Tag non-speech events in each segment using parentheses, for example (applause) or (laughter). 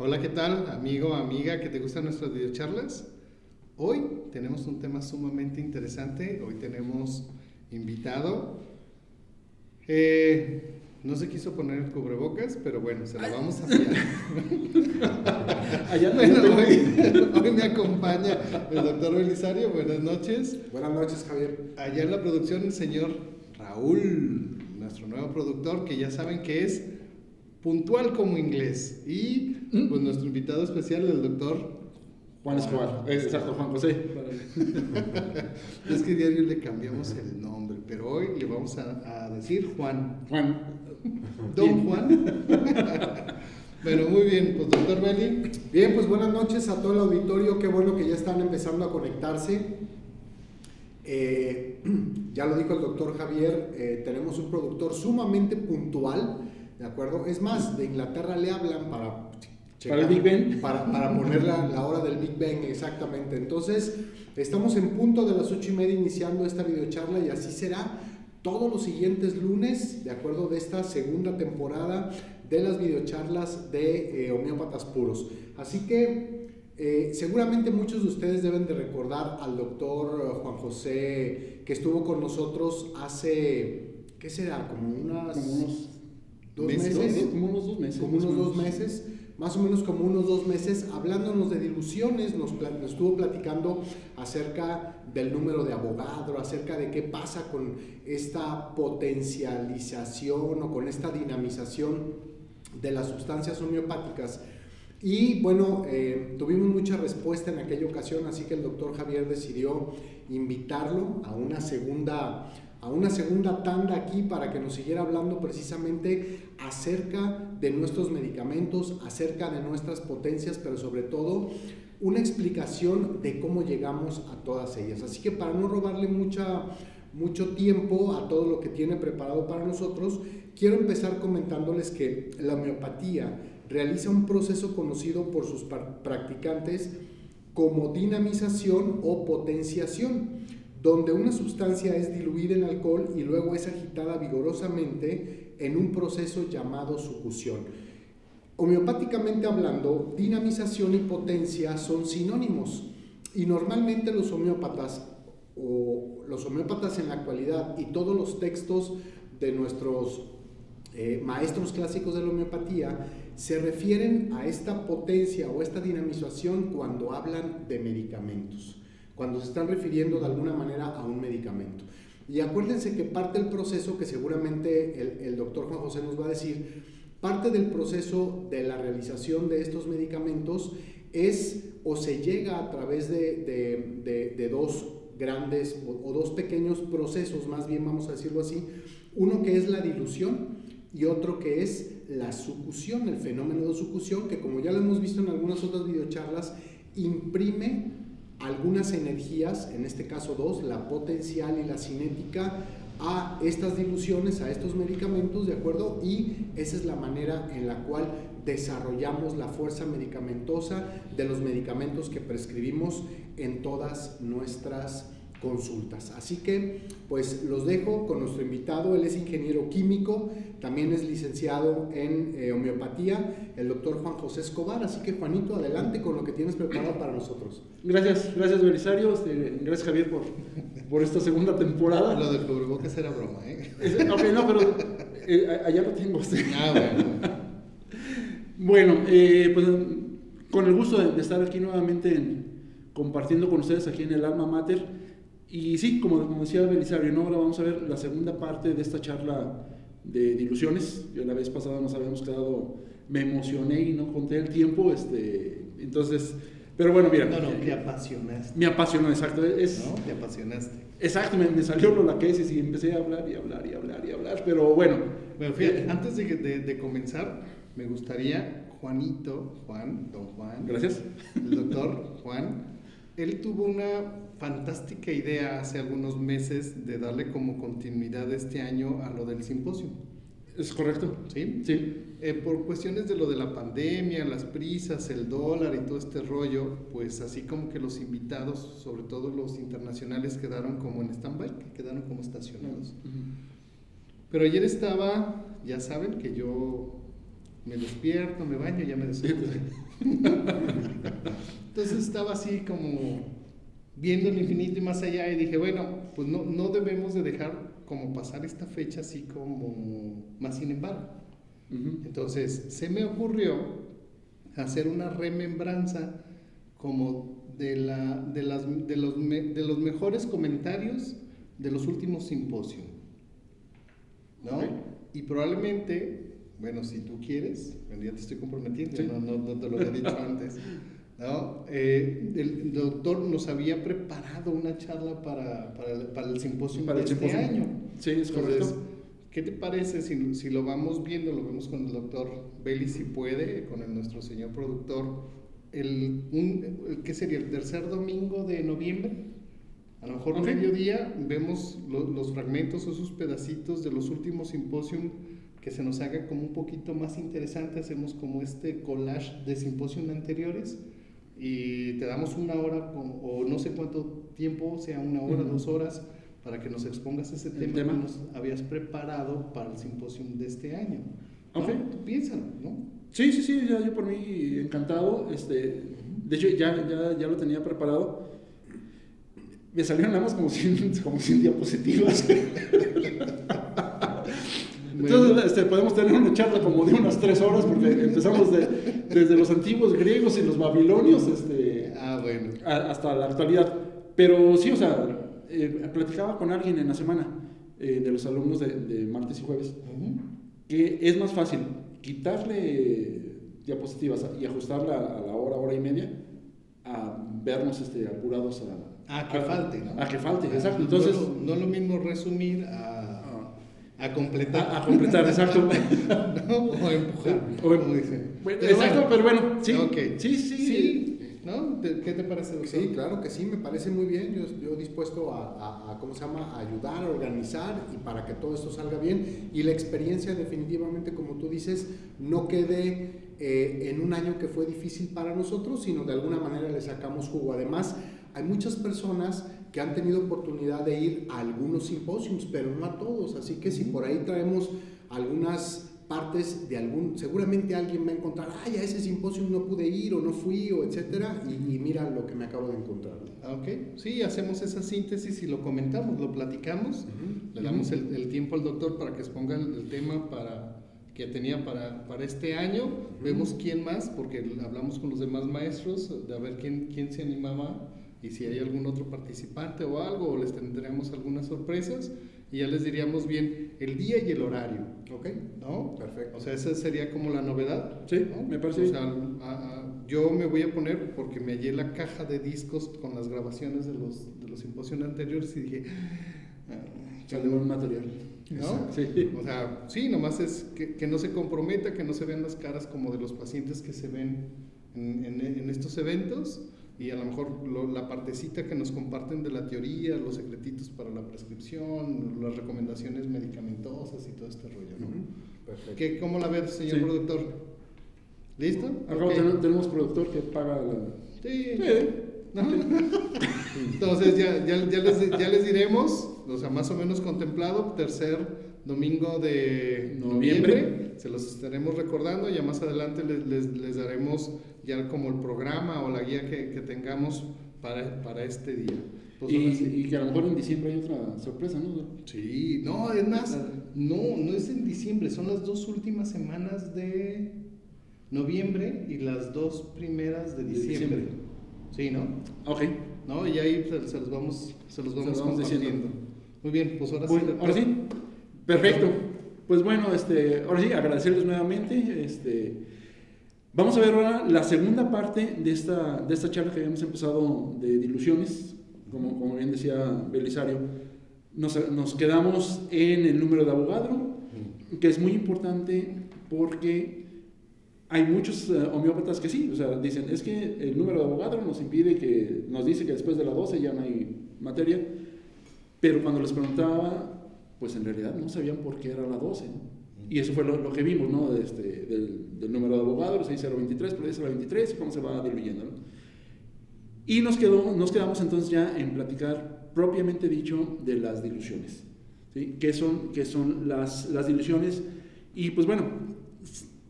Hola, ¿qué tal, amigo, amiga, que te gustan nuestras videocharlas? Hoy tenemos un tema sumamente interesante. Hoy tenemos invitado. Eh, no se quiso poner el cubrebocas, pero bueno, se la vamos a pillar. (laughs) Allá bueno, hoy, hoy me acompaña el doctor Belisario. Buenas noches. Buenas noches, Javier. Allá en la producción, el señor Raúl, nuestro nuevo productor, que ya saben que es puntual como inglés. Y pues nuestro invitado especial, el doctor Juan Escobar. Exacto, Juan José. (laughs) es que diario le cambiamos el nombre, pero hoy le vamos a, a decir Juan. Juan. Don Juan. (laughs) bueno, muy bien, pues doctor Beli. Bien, pues buenas noches a todo el auditorio. Qué bueno que ya están empezando a conectarse. Eh, (clears throat) ya lo dijo el doctor Javier, eh, tenemos un productor sumamente puntual, ¿de acuerdo? Es más, de Inglaterra le hablan para... para el Big Ben. Para, para poner la, la, hora del Big Ben, exactamente. Entonces, estamos en punto de las ocho y media iniciando esta videocharla y así será todos los siguientes lunes, de acuerdo de esta segunda temporada de las videocharlas de eh, homeópatas puros. Así que eh, seguramente muchos de ustedes deben de recordar al doctor Juan José que estuvo con nosotros hace, ¿qué será? Como, unas, como unos dos meses. meses. Como unos dos meses. Como unos dos meses más o menos como unos dos meses, hablándonos de diluciones, nos, estuvo platicando acerca del número de abogado, acerca de qué pasa con esta potencialización o con esta dinamización de las sustancias homeopáticas. Y bueno, eh, tuvimos mucha respuesta en aquella ocasión, así que el doctor Javier decidió invitarlo a una segunda a una segunda tanda aquí para que nos siguiera hablando precisamente acerca de nuestros medicamentos, acerca de nuestras potencias, pero sobre todo una explicación de cómo llegamos a todas ellas. Así que para no robarle mucho tiempo a todo lo que tiene preparado para nosotros, quiero empezar comentándoles que la homeopatía realiza un proceso conocido por sus practicantes como dinamización o potenciación donde una sustancia es diluida en alcohol y luego es agitada vigorosamente en un proceso llamado sucusión. Homeopáticamente hablando, dinamización y potencia son sinónimos y normalmente los homeópatas o los homeópatas en la actualidad y todos los textos de nuestros eh, maestros clásicos de la homeopatía se refieren a esta potencia o esta dinamización cuando hablan de medicamentos cuando se están refiriendo de alguna manera a un medicamento. Y acuérdense que parte del proceso, que seguramente el, el, doctor Juan José nos va a decir, parte del proceso de la realización de estos medicamentos es o se llega a través de, de, de, de dos grandes o, o, dos pequeños procesos, más bien vamos a decirlo así, uno que es la dilución y otro que es la sucusión, el fenómeno de sucusión, que como ya lo hemos visto en algunas otras videocharlas, imprime algunas energías, en este caso dos, la potencial y la cinética, a estas diluciones, a estos medicamentos, ¿de acuerdo? Y esa es la manera en la cual desarrollamos la fuerza medicamentosa de los medicamentos que prescribimos en todas nuestras consultas. Así que pues los dejo con nuestro invitado, él es ingeniero químico, también es licenciado en eh, homeopatía, el doctor Juan José Escobar, así que Juanito, adelante con lo que tienes preparado para nosotros. Gracias, gracias Belisario, este, gracias Javier por, por esta segunda temporada. Lo del cubrebocas era broma, ¿eh? Ok, no, pero eh, allá lo tengo. Este. Ah, bueno. bueno, eh, pues con el gusto de, de estar aquí nuevamente en, compartiendo con ustedes aquí en el Alma Mater. Y sí, como, como decía Belisario, ¿no? ahora vamos a ver la segunda parte de esta charla de, de ilusiones. Yo la vez pasada nos habíamos quedado, me emocioné y no conté el tiempo, este, entonces, pero bueno, mira. No, no, te apasionaste. Me apasionó, exacto. Es, ¿No? Te apasionaste. Exacto, me, me salió lo la que es y empecé a hablar y hablar y hablar y hablar, pero bueno. Bueno, fíjate, eh, antes de, de, de comenzar, me gustaría, Juanito, Juan, don Juan. Gracias. El doctor Juan, él tuvo una fantástica idea hace algunos meses de darle como continuidad este año a lo del simposio. ¿Es correcto? ¿Sí? Sí. Eh, por cuestiones de lo de la pandemia, las prisas, el dólar y todo este rollo, pues así como que los invitados, sobre todo los internacionales, quedaron como en stand-by, quedaron como estacionados. Uh -huh. Pero ayer estaba, ya saben que yo me despierto, me baño, ya me desocupo. (laughs) Entonces estaba así como viendo el infinito y más allá y dije, bueno, pues no, no debemos de dejar como pasar esta fecha así como más sin embargo. Ujú. Entonces se me ocurrió hacer una remembranza como de, la, de, las, de, los, me- de los mejores comentarios de los últimos simposios. ¿No? Ok. Y probablemente, bueno, si tú quieres, bueno, ya te estoy comprometiendo, Sí. no, no- no te lo había dicho (laughs) antes. ¿No? Eh, el doctor nos había preparado una charla para, para, el, para el simposio Para de el este simposio. año. Sí, es Entonces, correcto. ¿qué te parece si, si lo vamos viendo, lo vemos con el doctor Belli si puede, con el, nuestro señor productor, el, un, el- ¿qué sería? ¿El tercer domingo de noviembre? A lo mejor Ok. mediodía vemos lo- los fragmentos o esos pedacitos de los últimos simposium que se nos haga como un poquito más interesante, hacemos como este collage de simposium anteriores y te damos una hora o no sé cuánto tiempo, sea una hora, Ujú. dos horas, para que nos expongas ese tema, tema. que nos habías preparado para el simposium de este año. ¿no? Ok. Tú piénsalo, ¿no? Sí, sí, sí, ya, yo por mí encantado. Este, de hecho, ya, ya, ya lo tenía preparado. Me salieron nada más como 100, como 100 diapositivas. (laughs) Entonces, este, podemos tener una charla como de unas 3 horas porque empezamos de- desde los antiguos griegos y los babilonios este, Ah, bueno. a- hasta la actualidad. Pero sí, o sea, eh, platicaba con alguien en la semana eh, de los alumnos de, de martes y jueves Ujú. que es más fácil quitarle diapositivas y ajustarla a la hora, hora y media, a vernos este, apurados a, Ah, que falte, ¿no? A que falte, exacto. no Entonces, no, es lo mismo resumir a, a completar. a, a completar, exacto. (laughs) ¿no? O empujar, O em- como dicen. Bueno, Pero exacto, bueno. pero bueno, sí. Ok. Sí, sí, Sí, ¿no? ¿Te- ¿Qué te parece, doctor? Sí, claro que sí, me parece muy bien. Yo, yo dispuesto a, a- a, ¿cómo se llama?, a ayudar, a organizar y para que todo esto salga bien. Y la experiencia definitivamente, como tú dices, no quede eh, en un año que fue difícil para nosotros, sino de alguna manera le sacamos jugo. Además, hay muchas personas que han tenido oportunidad de ir a algunos simposios, pero no a todos. Así que si por ahí traemos algunas partes de algún, seguramente alguien va a encontrar, ay, a ese simposio no pude ir o no fui o etcétera, y, y mira lo que me acabo de encontrar. Ah, Ok, sí, hacemos esa síntesis y lo comentamos, lo platicamos, le damos el, el tiempo al doctor para que exponga el, el tema para, que tenía para, para este año, vemos quién más, porque hablamos con los demás maestros de a ver quién, quién se animaba y si hay algún otro participante o algo, o les tendremos algunas sorpresas y ya les diríamos bien el día y el horario, ¿Ok? ¿no? Perfecto. O sea, esa sería como la novedad. Sí, ¿no? me parece O sea, a- a- yo me voy a poner porque me hallé la caja de discos con las grabaciones de los, de los simposios anteriores y dije, ah, Sale buen material. ¿no? Sí. O sea, sí, nomás es que, que no se comprometa, que no se vean las caras como de los pacientes que se ven en, en- en estos eventos y a lo mejor lo- la partecita que nos comparten de la teoría, los secretitos para la prescripción, las recomendaciones medicamentosas y todo este rollo, ¿no? Perfecto. ¿Qué, ¿Cómo la ves, señor Sí. productor? ¿Listo? Acá Ok. tenemos, tenemos productor que paga la... Sí. Sí. ¿No? Entonces ya, ya, ya, les, ya les diremos, o sea, más o menos contemplado, tercer domingo de Noviembre. noviembre, se los estaremos recordando, ya más adelante les, les, les daremos ya como el programa o la guía que, que tengamos para, para este día. Pues. Y, y que a lo mejor en diciembre hay otra sorpresa, ¿no? Sí, no, es más, no, no es en diciembre, son las dos últimas semanas de noviembre y las dos primeras de De diciembre. diciembre. Sí, ¿no? Ok. ¿no? Y ahí se, se los vamos, se los vamos, los vamos compartiendo. Muy bien, pues ahora Bueno, sí. ahora sí. Perfecto. Pues bueno, este, ahora sí, agradecerles nuevamente. Este, vamos a ver ahora la segunda parte de esta, de esta charla que habíamos empezado de diluciones, como, como bien decía Belisario. Nos, nos quedamos en el número de Avogadro, que es muy importante porque hay muchos eh, homeópatas que sí, o sea, dicen, es que el número de Avogadro nos impide que, nos dice que después de la 12 ya no hay materia, pero cuando les preguntaba, pues en realidad no sabían por qué era la 12. ¿no? Y eso fue lo, lo que vimos, ¿no? Este, del, del número de Avogadro, 6023, pero es la 23 y cómo se va diluyendo, ¿no? Y nos, quedó, nos quedamos entonces ya en platicar propiamente dicho de las diluciones. ¿sí? ¿Qué son, qué son las, las diluciones? Y pues bueno,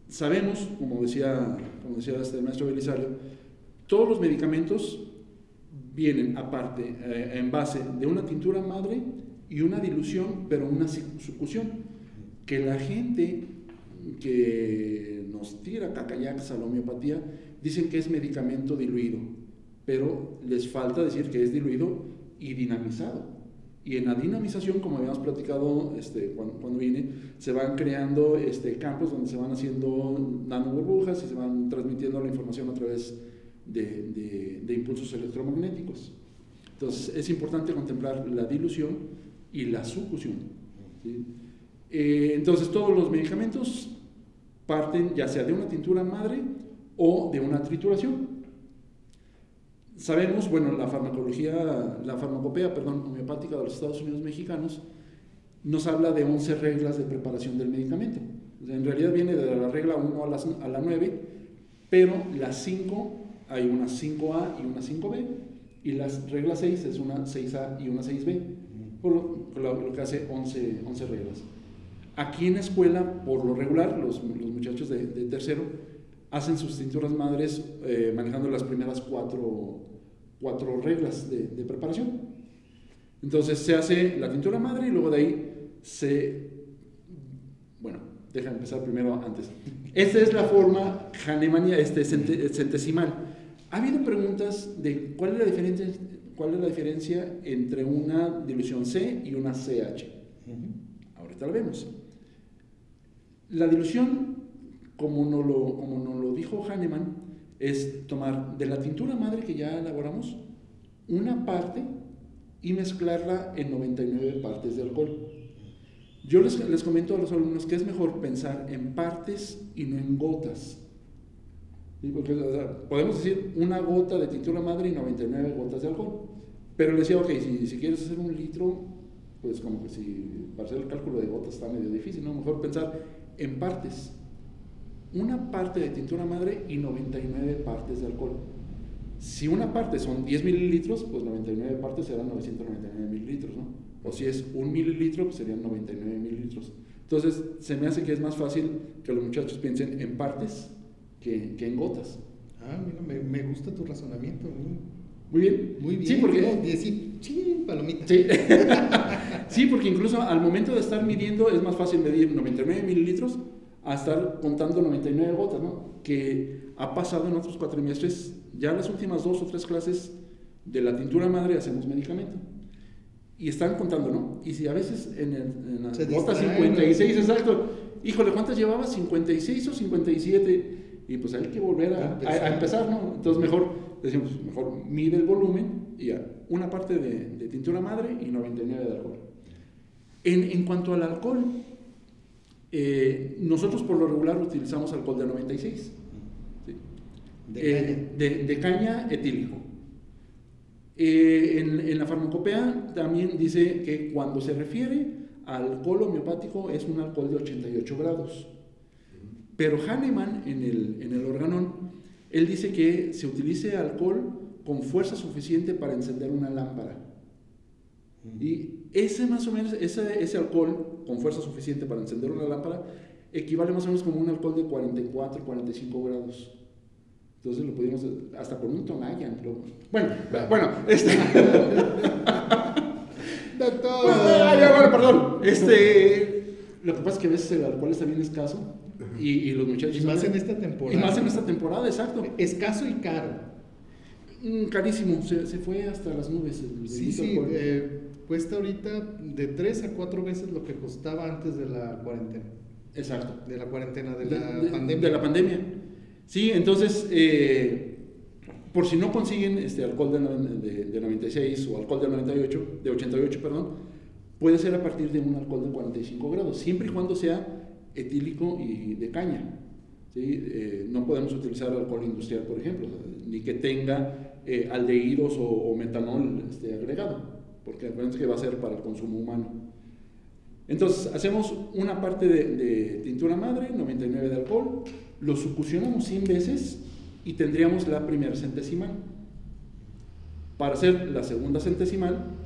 sabemos, como decía, como decía este maestro Belisario, todos los medicamentos vienen aparte, eh, en base de una tintura madre y una dilución, pero una sucusión. Que la gente que nos tira cacayax a la homeopatía dicen que es medicamento diluido, pero les falta decir que es diluido y dinamizado. Y en la dinamización, como habíamos platicado este, cuando, cuando, vine, se van creando este, campos donde se van haciendo nanoburbujas y se van transmitiendo la información a través de, de, impulsos electromagnéticos. Entonces, es importante contemplar la dilución y la sucusión. Eh, entonces, todos los medicamentos parten ya sea de una tintura madre o de una trituración. Sabemos, bueno, la farmacología, la farmacopea, perdón, homeopática de los Estados Unidos mexicanos nos habla de 11 reglas de preparación del medicamento. En realidad viene de la regla 1 a la, a la 9, pero las 5, hay una 5A y una 5B, y la regla 6 es una 6A y una 6B, por lo, que hace 11, 11 reglas. Aquí en la escuela, por lo regular, los, los muchachos de, de, tercero hacen sus tinturas madres eh, manejando las primeras cuatro, cuatro reglas de, de, preparación. Entonces se hace la tintura madre y luego de ahí se... Bueno, deja empezar primero antes. Esta es la forma Hahnemann este, centesimal. Ha habido preguntas de cuál es la diferencia, cuál es la diferencia entre una dilución C y una CH. Ahorita la vemos. La dilución, como nos lo, como nos lo dijo Hahnemann, es tomar de la tintura madre que ya elaboramos una parte y mezclarla en 99 partes de alcohol. Yo les, les comento a los alumnos que es mejor pensar en partes y no en gotas. Porque, podemos decir una gota de tintura madre y 99 gotas de alcohol. Pero le decía, ok, si, si, quieres hacer un litro, pues como que si para hacer el cálculo de gotas está medio difícil, ¿no? Mejor pensar en partes. Una parte de tintura madre y 99 partes de alcohol. Si una parte son 10 mililitros, pues 99 partes serán 999 mililitros, ¿no? O si es un mililitro, pues serían 99 mililitros. Entonces, se me hace que es más fácil que los muchachos piensen en partes que, en gotas. Ah, mira, me, me, gusta tu razonamiento. Muy bien. Muy bien. Sí, porque... sí, sí, palomita. Sí. (laughs) sí, porque incluso al momento de estar midiendo es más fácil medir 99 mililitros a estar contando 99 gotas, ¿no? Que ha pasado en otros cuatrimestres, ya las últimas dos o tres clases de la tintura madre hacemos medicamento. Y están contando, ¿no? Y si a veces en, el, en la gota 56, exacto, híjole, ¿cuántas llevabas? ¿56 o 57? Y pues hay que volver a, a, empezar, ¿no? Entonces mejor, decimos, mejor mide el volumen y ya, una parte de, de tintura madre y 99 de alcohol. En, en cuanto al alcohol, eh, nosotros por lo regular utilizamos alcohol de 96. ¿sí? ¿De, eh, caña? De, de, caña? etílico. Eh, en, en, la farmacopea también dice que cuando se refiere al alcohol homeopático es un alcohol de 88 grados. Pero Hahnemann en el, en el organón, él dice que se utilice alcohol con fuerza suficiente para encender una lámpara. Y ese más o menos, ese, ese alcohol con fuerza suficiente para encender una lámpara, equivale más o menos como un alcohol de 44, 45 grados. Entonces lo pudimos, hasta con un tonayan. Bueno, bueno, este... (laughs) Doctor. Bueno, bueno, perdón. Este, lo que pasa es que a veces el alcohol está bien escaso y, y los muchachos... Y más en esta temporada. Y más en esta temporada, exacto. Escaso y caro. Mm, carísimo, se, se, fue hasta las nubes. El, sí, sí, eh, cuesta ahorita de tres a cuatro veces lo que costaba antes de la cuarentena. Exacto. De la cuarentena, de la de, pandemia. De la pandemia. Sí, entonces, eh, por si no consiguen este alcohol de, de, de, 96 o alcohol de 98, de 88, perdón, puede ser a partir de un alcohol de 45 grados, siempre y cuando sea etílico y de caña. ¿sí? Eh, no podemos utilizar alcohol industrial, por ejemplo, ni que tenga eh, aldehídos o, o metanol este, agregado porque acuérdense que va a ser para el consumo humano. Entonces, hacemos una parte de, de, tintura madre, 99 de alcohol, lo succionamos 100 veces y tendríamos la primera centesimal. Para hacer la segunda centesimal,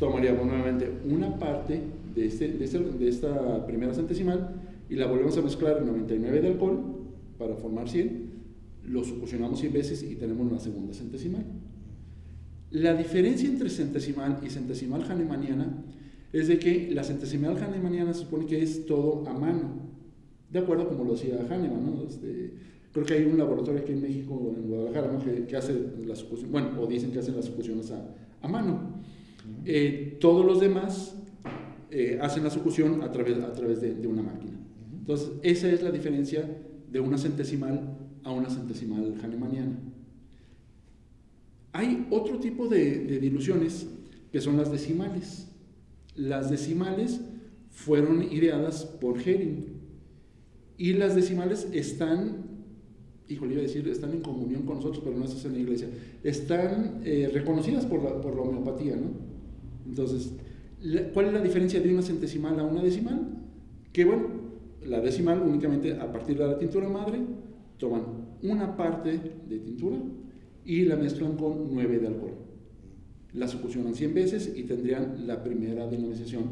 tomaríamos nuevamente una parte de, este, de, este, de esta primera centesimal y la volvemos a mezclar en 99 de alcohol para formar 100, lo succionamos 100 veces y tenemos la segunda centesimal. La diferencia entre centesimal y centesimal hahnemanniana es de que la centesimal hahnemanniana se supone que es todo a mano, de acuerdo como lo hacía Hahnemann, ¿no? Este, creo que hay un laboratorio aquí en México, en Guadalajara, ¿no? que, que, hace la sucusión, bueno, o dicen que hacen las sucusiones a, a mano. Eh, todos los demás eh, hacen la sucusión a través, a través de, una máquina. Entonces, esa es la diferencia de una centesimal a una centesimal hahnemanniana. Hay otro tipo de, diluciones que son las decimales. Las decimales fueron ideadas por Hering y las decimales están, híjole, iba a decir, están en comunión con nosotros, pero no es en la iglesia, están eh, reconocidas por la, por la, homeopatía, ¿no? Entonces, ¿cuál es la diferencia de una centesimal a una decimal? Que bueno, la decimal únicamente a partir de la tintura madre toman una parte de tintura y la mezclan con 9 de alcohol. La succionan 100 veces y tendrían la primera denominación.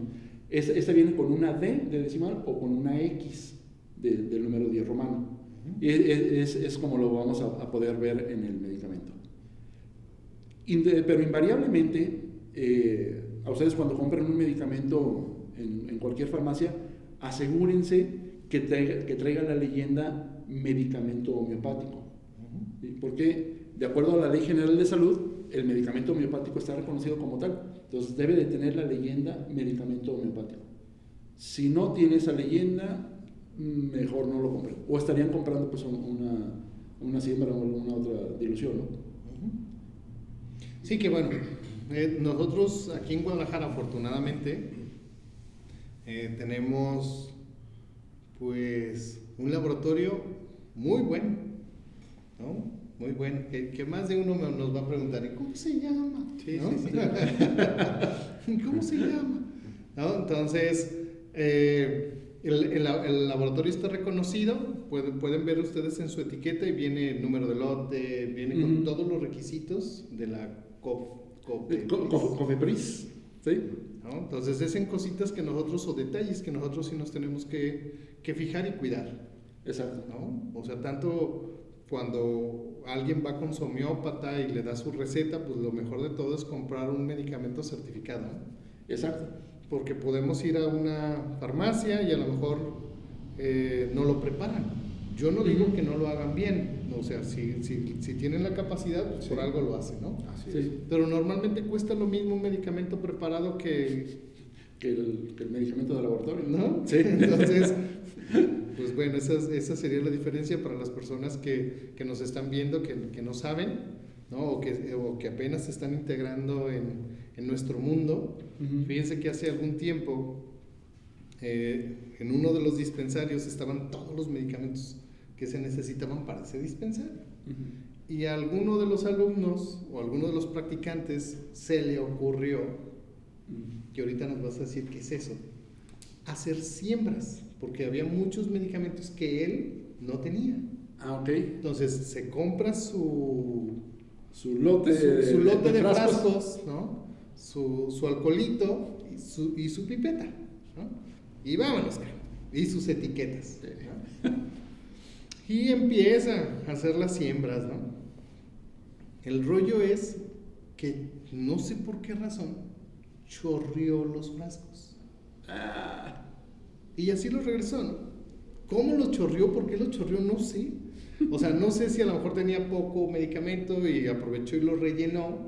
Esta, esta viene con una D de decimal o con una X de, del número 10 romano. Y es, es, como lo vamos a, a, poder ver en el medicamento. Pero invariablemente, eh, a ustedes cuando compren un medicamento en, en cualquier farmacia, asegúrense que traiga, que traiga, la leyenda medicamento homeopático. Uh -huh. Porque, de acuerdo a la Ley General de Salud, el medicamento homeopático está reconocido como tal. Entonces debe de tener la leyenda medicamento homeopático. Si no tiene esa leyenda, mejor no lo compren. O estarían comprando pues una, una siembra o alguna otra dilución, ¿no? Sí, que bueno, eh, nosotros aquí en Guadalajara afortunadamente eh, tenemos pues un laboratorio muy bueno, ¿no? Muy bueno, que, que, más de uno nos va a preguntar, ¿y cómo se llama? Sí, ¿no? sí, (laughs) sí. ¿Cómo se llama? ¿No? Entonces, eh, el, el, el, laboratorio está reconocido, pueden, pueden, ver ustedes en su etiqueta y viene el número de lote, viene con todos los requisitos de la COFEPRIS. ¿Sí? ¿No? Entonces, es en cositas que nosotros, o detalles que nosotros sí nos tenemos que, que fijar y cuidar. Exacto. ¿no? O sea, tanto cuando alguien va con su homeópata y le da su receta, pues lo mejor de todo es comprar un medicamento certificado. ¿no? Exacto porque podemos ir a una farmacia y a lo mejor eh, no lo preparan. Yo no digo que no lo hagan bien, o sea, si, si, si tienen la capacidad, pues sí. por algo lo hacen, ¿no? Así sí. Pero normalmente cuesta lo mismo un medicamento preparado que... Que el, que el medicamento de laboratorio, ¿no? Sí. (laughs) Entonces, pues bueno, esa, esa sería la diferencia para las personas que, que nos están viendo, que, que no saben, ¿no? O que, o que apenas se están integrando en, en nuestro mundo. Uh -huh. Fíjense que hace algún tiempo eh, en uno de los dispensarios estaban todos los medicamentos que se necesitaban para ese dispensario. Uh -huh. Y a alguno de los alumnos o a alguno de los practicantes se le ocurrió, uh -huh. que ahorita nos vas a decir qué es eso, hacer siembras, porque había muchos medicamentos que él no tenía. Ah, ok. Entonces se compra su, su lote, su, su lote de, de frascos, frascos ¿no? su, su alcoholito y su, y su pipeta. ¿no? Y vámonos, y sus etiquetas. ¿no? (laughs) y empieza a hacer las siembras. ¿no? El rollo es que no sé por qué razón chorrió los frascos. Ah, y así los regresó. ¿no? ¿Cómo lo chorrió? ¿Por qué lo chorrió? No sé. O sea, no sé si a lo mejor tenía poco medicamento y aprovechó y lo rellenó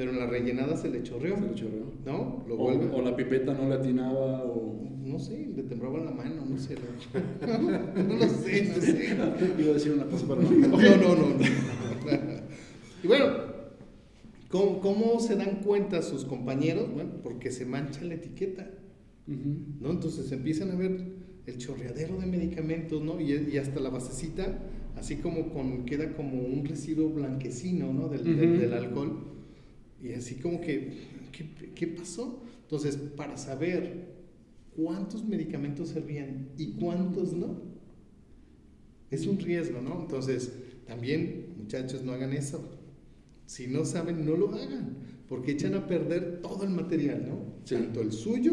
pero en la rellenada se le chorreó. Se le chorreó. ¿No? Lo o, o, la pipeta no le atinaba o... No sé, le temblaba la mano, no sé. No, (laughs) no lo sé, no sé. Iba a decir una cosa, pero no. No, no, no. no. y bueno, ¿cómo, ¿cómo, se dan cuenta sus compañeros? Bueno, porque se mancha la etiqueta. Uh -huh. ¿no? Entonces empiezan a ver el chorreadero de medicamentos, ¿no? Y, y hasta la basecita, así como con, queda como un residuo blanquecino, ¿no? Del, uh -huh. del, del alcohol. Y así como que, ¿qué, ¿qué, pasó? Entonces, para saber cuántos medicamentos servían y cuántos no, es un riesgo, ¿no? Entonces, también, muchachos, no hagan eso. Si no saben, no lo hagan, porque echan a perder todo el material, ¿no? Sí. Tanto el suyo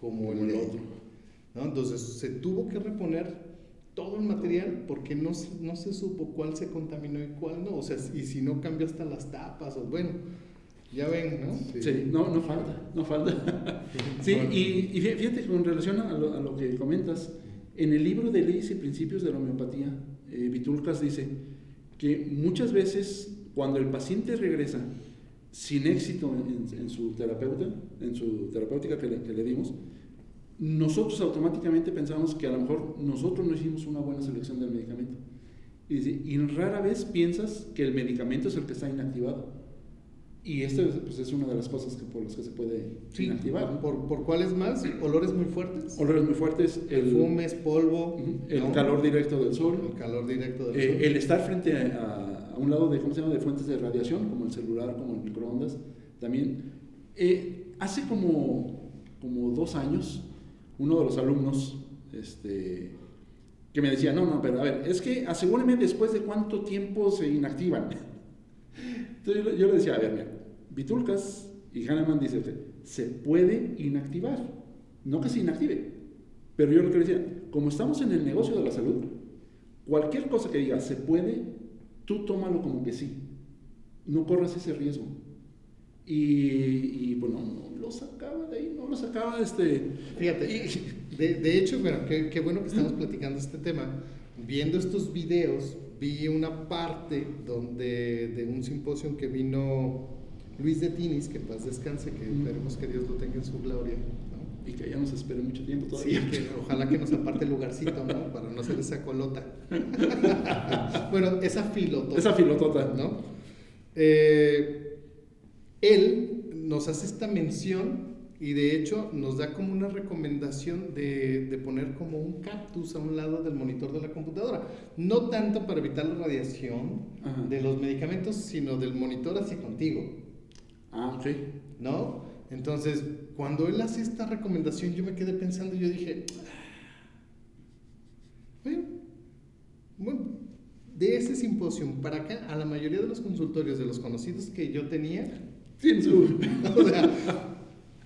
como el, el otro. ¿no? Entonces, se tuvo que reponer todo el material porque no, no se supo cuál se contaminó y cuál no. O sea, y si no cambió hasta las tapas, o bueno, ya ven, ¿no? Sí, no, no falta, no falta. (laughs) sí, y, y fí- fíjate, con relación a lo, a lo que comentas, en el libro de leyes y principios de la homeopatía, eh, Vitulcas dice que muchas veces cuando el paciente regresa sin éxito en, en su terapeuta, en su terapéutica que le, que le dimos, nosotros automáticamente pensamos que a lo mejor nosotros no hicimos una buena selección del medicamento. Y, dice, y rara vez piensas que el medicamento es el que está inactivado. Y esta pues, es una de las cosas que, por las que se puede Sí, inactivar. ¿no? ¿Por, ¿Por cuáles más? ¿Olores muy fuertes? Olores muy fuertes, el, Perfumes, polvo, el ¿no? calor directo del sol, el calor directo del eh, sol. el estar frente a, a un lado de, ¿cómo se llama? de fuentes de radiación, como el celular, como el microondas, también. Eh, hace como, como dos años, uno de los alumnos este, que me decía, no, no, pero a ver, es que asegúreme después de cuánto tiempo se inactivan. Entonces yo, yo le decía, a ver, mira, Vitulcas y Hahnemann dice, se puede inactivar, no que se inactive, pero yo lo que le decía, como estamos en el negocio de la salud, cualquier cosa que diga se puede, tú tómalo como que sí, no corras ese riesgo. Y, y, bueno, no lo sacaba de ahí, no lo sacaba este... Fíjate, de, de hecho, bueno, qué, qué bueno que estamos platicando este tema. Viendo estos videos, vi una parte donde de un simposio que vino Luis de Tinis, que en paz descanse, que esperemos que Dios lo tenga en su gloria. ¿no? Y que ya nos espere mucho tiempo Sí, todavía. que ojalá que nos aparte el lugarcito, ¿no? Para no hacer esa colota. (laughs) bueno, esa filotota. Esa filotota. ¿no? Eh, él nos hace esta mención y de hecho nos da como una recomendación de, de poner como un cactus a un lado del monitor de la computadora. No tanto para evitar la radiación Ajá. de los medicamentos, sino del monitor hacia contigo, Ah, ok. ¿no? Entonces, cuando él hace esta recomendación, yo me quedé pensando y yo dije, bueno, bueno, de ese simposio para acá, a la mayoría de los consultorios de los conocidos que yo tenía, Sí, en su- (laughs) o sea,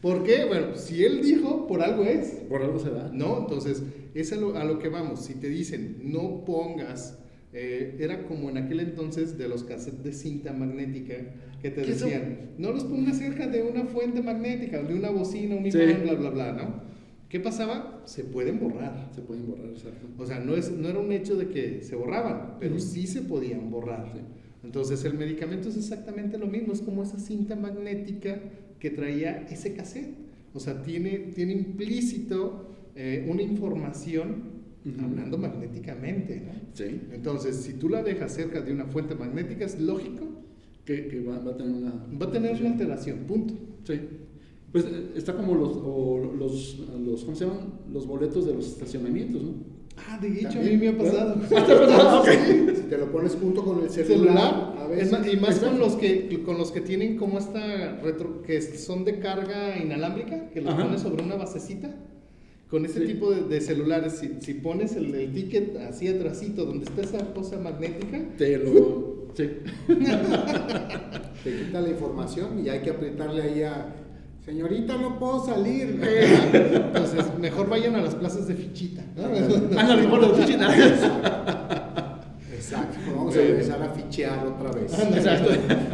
¿por qué? Bueno, si él dijo, por algo es, Por algo se da. ¿no? Entonces, es a lo, a lo que vamos. Si te dicen, no pongas, eh, era como en aquel entonces de los cassettes de cinta magnética que te decían, no los pongas cerca de una fuente magnética, de una bocina, un Sí. imán, bla, bla, bla, ¿no? ¿Qué pasaba? Se pueden borrar. Se pueden borrar, exacto. O sea, no, es, no era un hecho de que se borraban, pero sí se podían borrar. Sí. Entonces el medicamento es exactamente lo mismo, es como esa cinta magnética que traía ese cassette. O sea, tiene, tiene implícito eh, una información Ujú. hablando magnéticamente. ¿no? Sí. Entonces, si tú la dejas cerca de una fuente magnética, es lógico, Que, que va, va a tener una... va a tener una alteración, punto. Sí. Pues eh, está como los, o los, los, ¿cómo se llaman? Los boletos de los estacionamientos, ¿no? Ah, de hecho, a mí me ha pasado. (laughs) Ah, ok. Si te lo pones junto con el celular, celular, a es veces. más- y más con los que con los que tienen como esta retro que son de carga inalámbrica que los Ajá. pones sobre una basecita con ese Sí. tipo de, de celulares si, si pones el, el ticket así atrásito donde está esa cosa magnética Te lo... (laughs) Sí. (laughs) Te quita la información y hay que apretarle ahí a. Señorita, no puedo salir. (laughs) entonces mejor vayan a las plazas de fichita ¿no? (laughs) Ándale, mejor lo fichita. Exacto. Vamos a empezar a fichear otra vez. Exacto.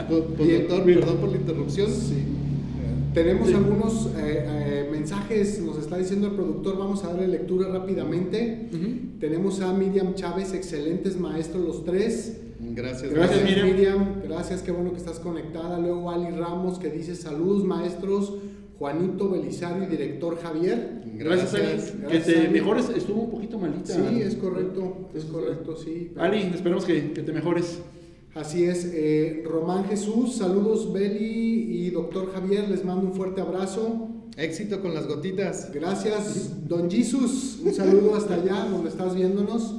Pues, pues, doctor perdón por la interrupción Sí. Tenemos Sí. algunos eh, eh, mensajes, nos está diciendo el productor, vamos a darle lectura rápidamente. Tenemos a Miriam Chávez, excelentes maestros los tres. Gracias Gracias, Gracias, Miriam. Miriam. Gracias, qué bueno que estás conectada. Luego Ali Ramos que dice saludos maestros. Juanito Belisario y director Javier. Gracias, Ali. Gracias. Que te Ali. mejores, estuvo un poquito malita. Sí, es correcto, es correcto, sí. Ali, esperemos que, que te mejores. Así es, eh, Román Jesús, saludos Beli y doctor Javier, les mando un fuerte abrazo. éxito con las gotitas Gracias, Don Jesus, un saludo hasta allá donde estás viéndonos.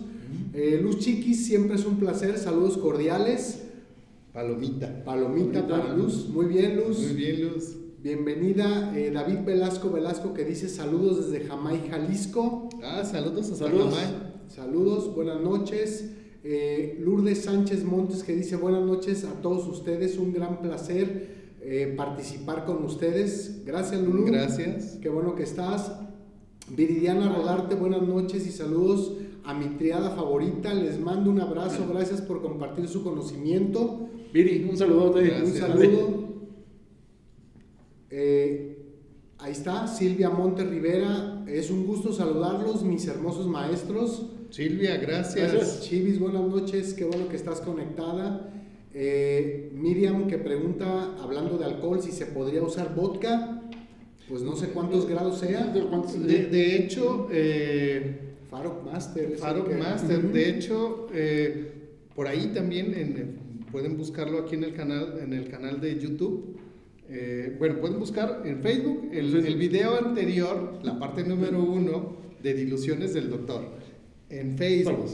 Eh, Luz Chiquis, siempre es un placer, saludos cordiales. palomita Palomita Palomita. para Luz, muy bien Luz. muy bien Luz Bienvenida eh, David Velasco Velasco que dice saludos desde Jamay, Jalisco. ah saludos hasta Saludos. Jamay. Saludos, buenas noches. Eh, Lourdes Sánchez Montes que dice buenas noches a todos ustedes, un gran placer eh, participar con ustedes. Gracias Lulu. gracias Qué bueno que estás. Viridiana Rodarte, buenas noches y saludos a mi triada favorita. Les mando un abrazo, gracias por compartir su conocimiento. Viri, un saludote. Un saludo. Eh, ahí está, Silvia Monte Rivera. Es un gusto saludarlos, mis hermosos maestros. Silvia, gracias. Gracias. Chivis, buenas noches, qué bueno que estás conectada. Eh, Miriam que pregunta, hablando de alcohol, si se podría usar vodka. Pues no sé cuántos grados sea. De hecho, eh, Farok Master. Farok que- Master, de hecho, eh, por ahí también en- pueden buscarlo aquí en el canal, en el canal de YouTube. Eh, bueno, pueden buscar en Facebook el, el video anterior, la parte número uno de Diluciones del Doctor, en Facebook.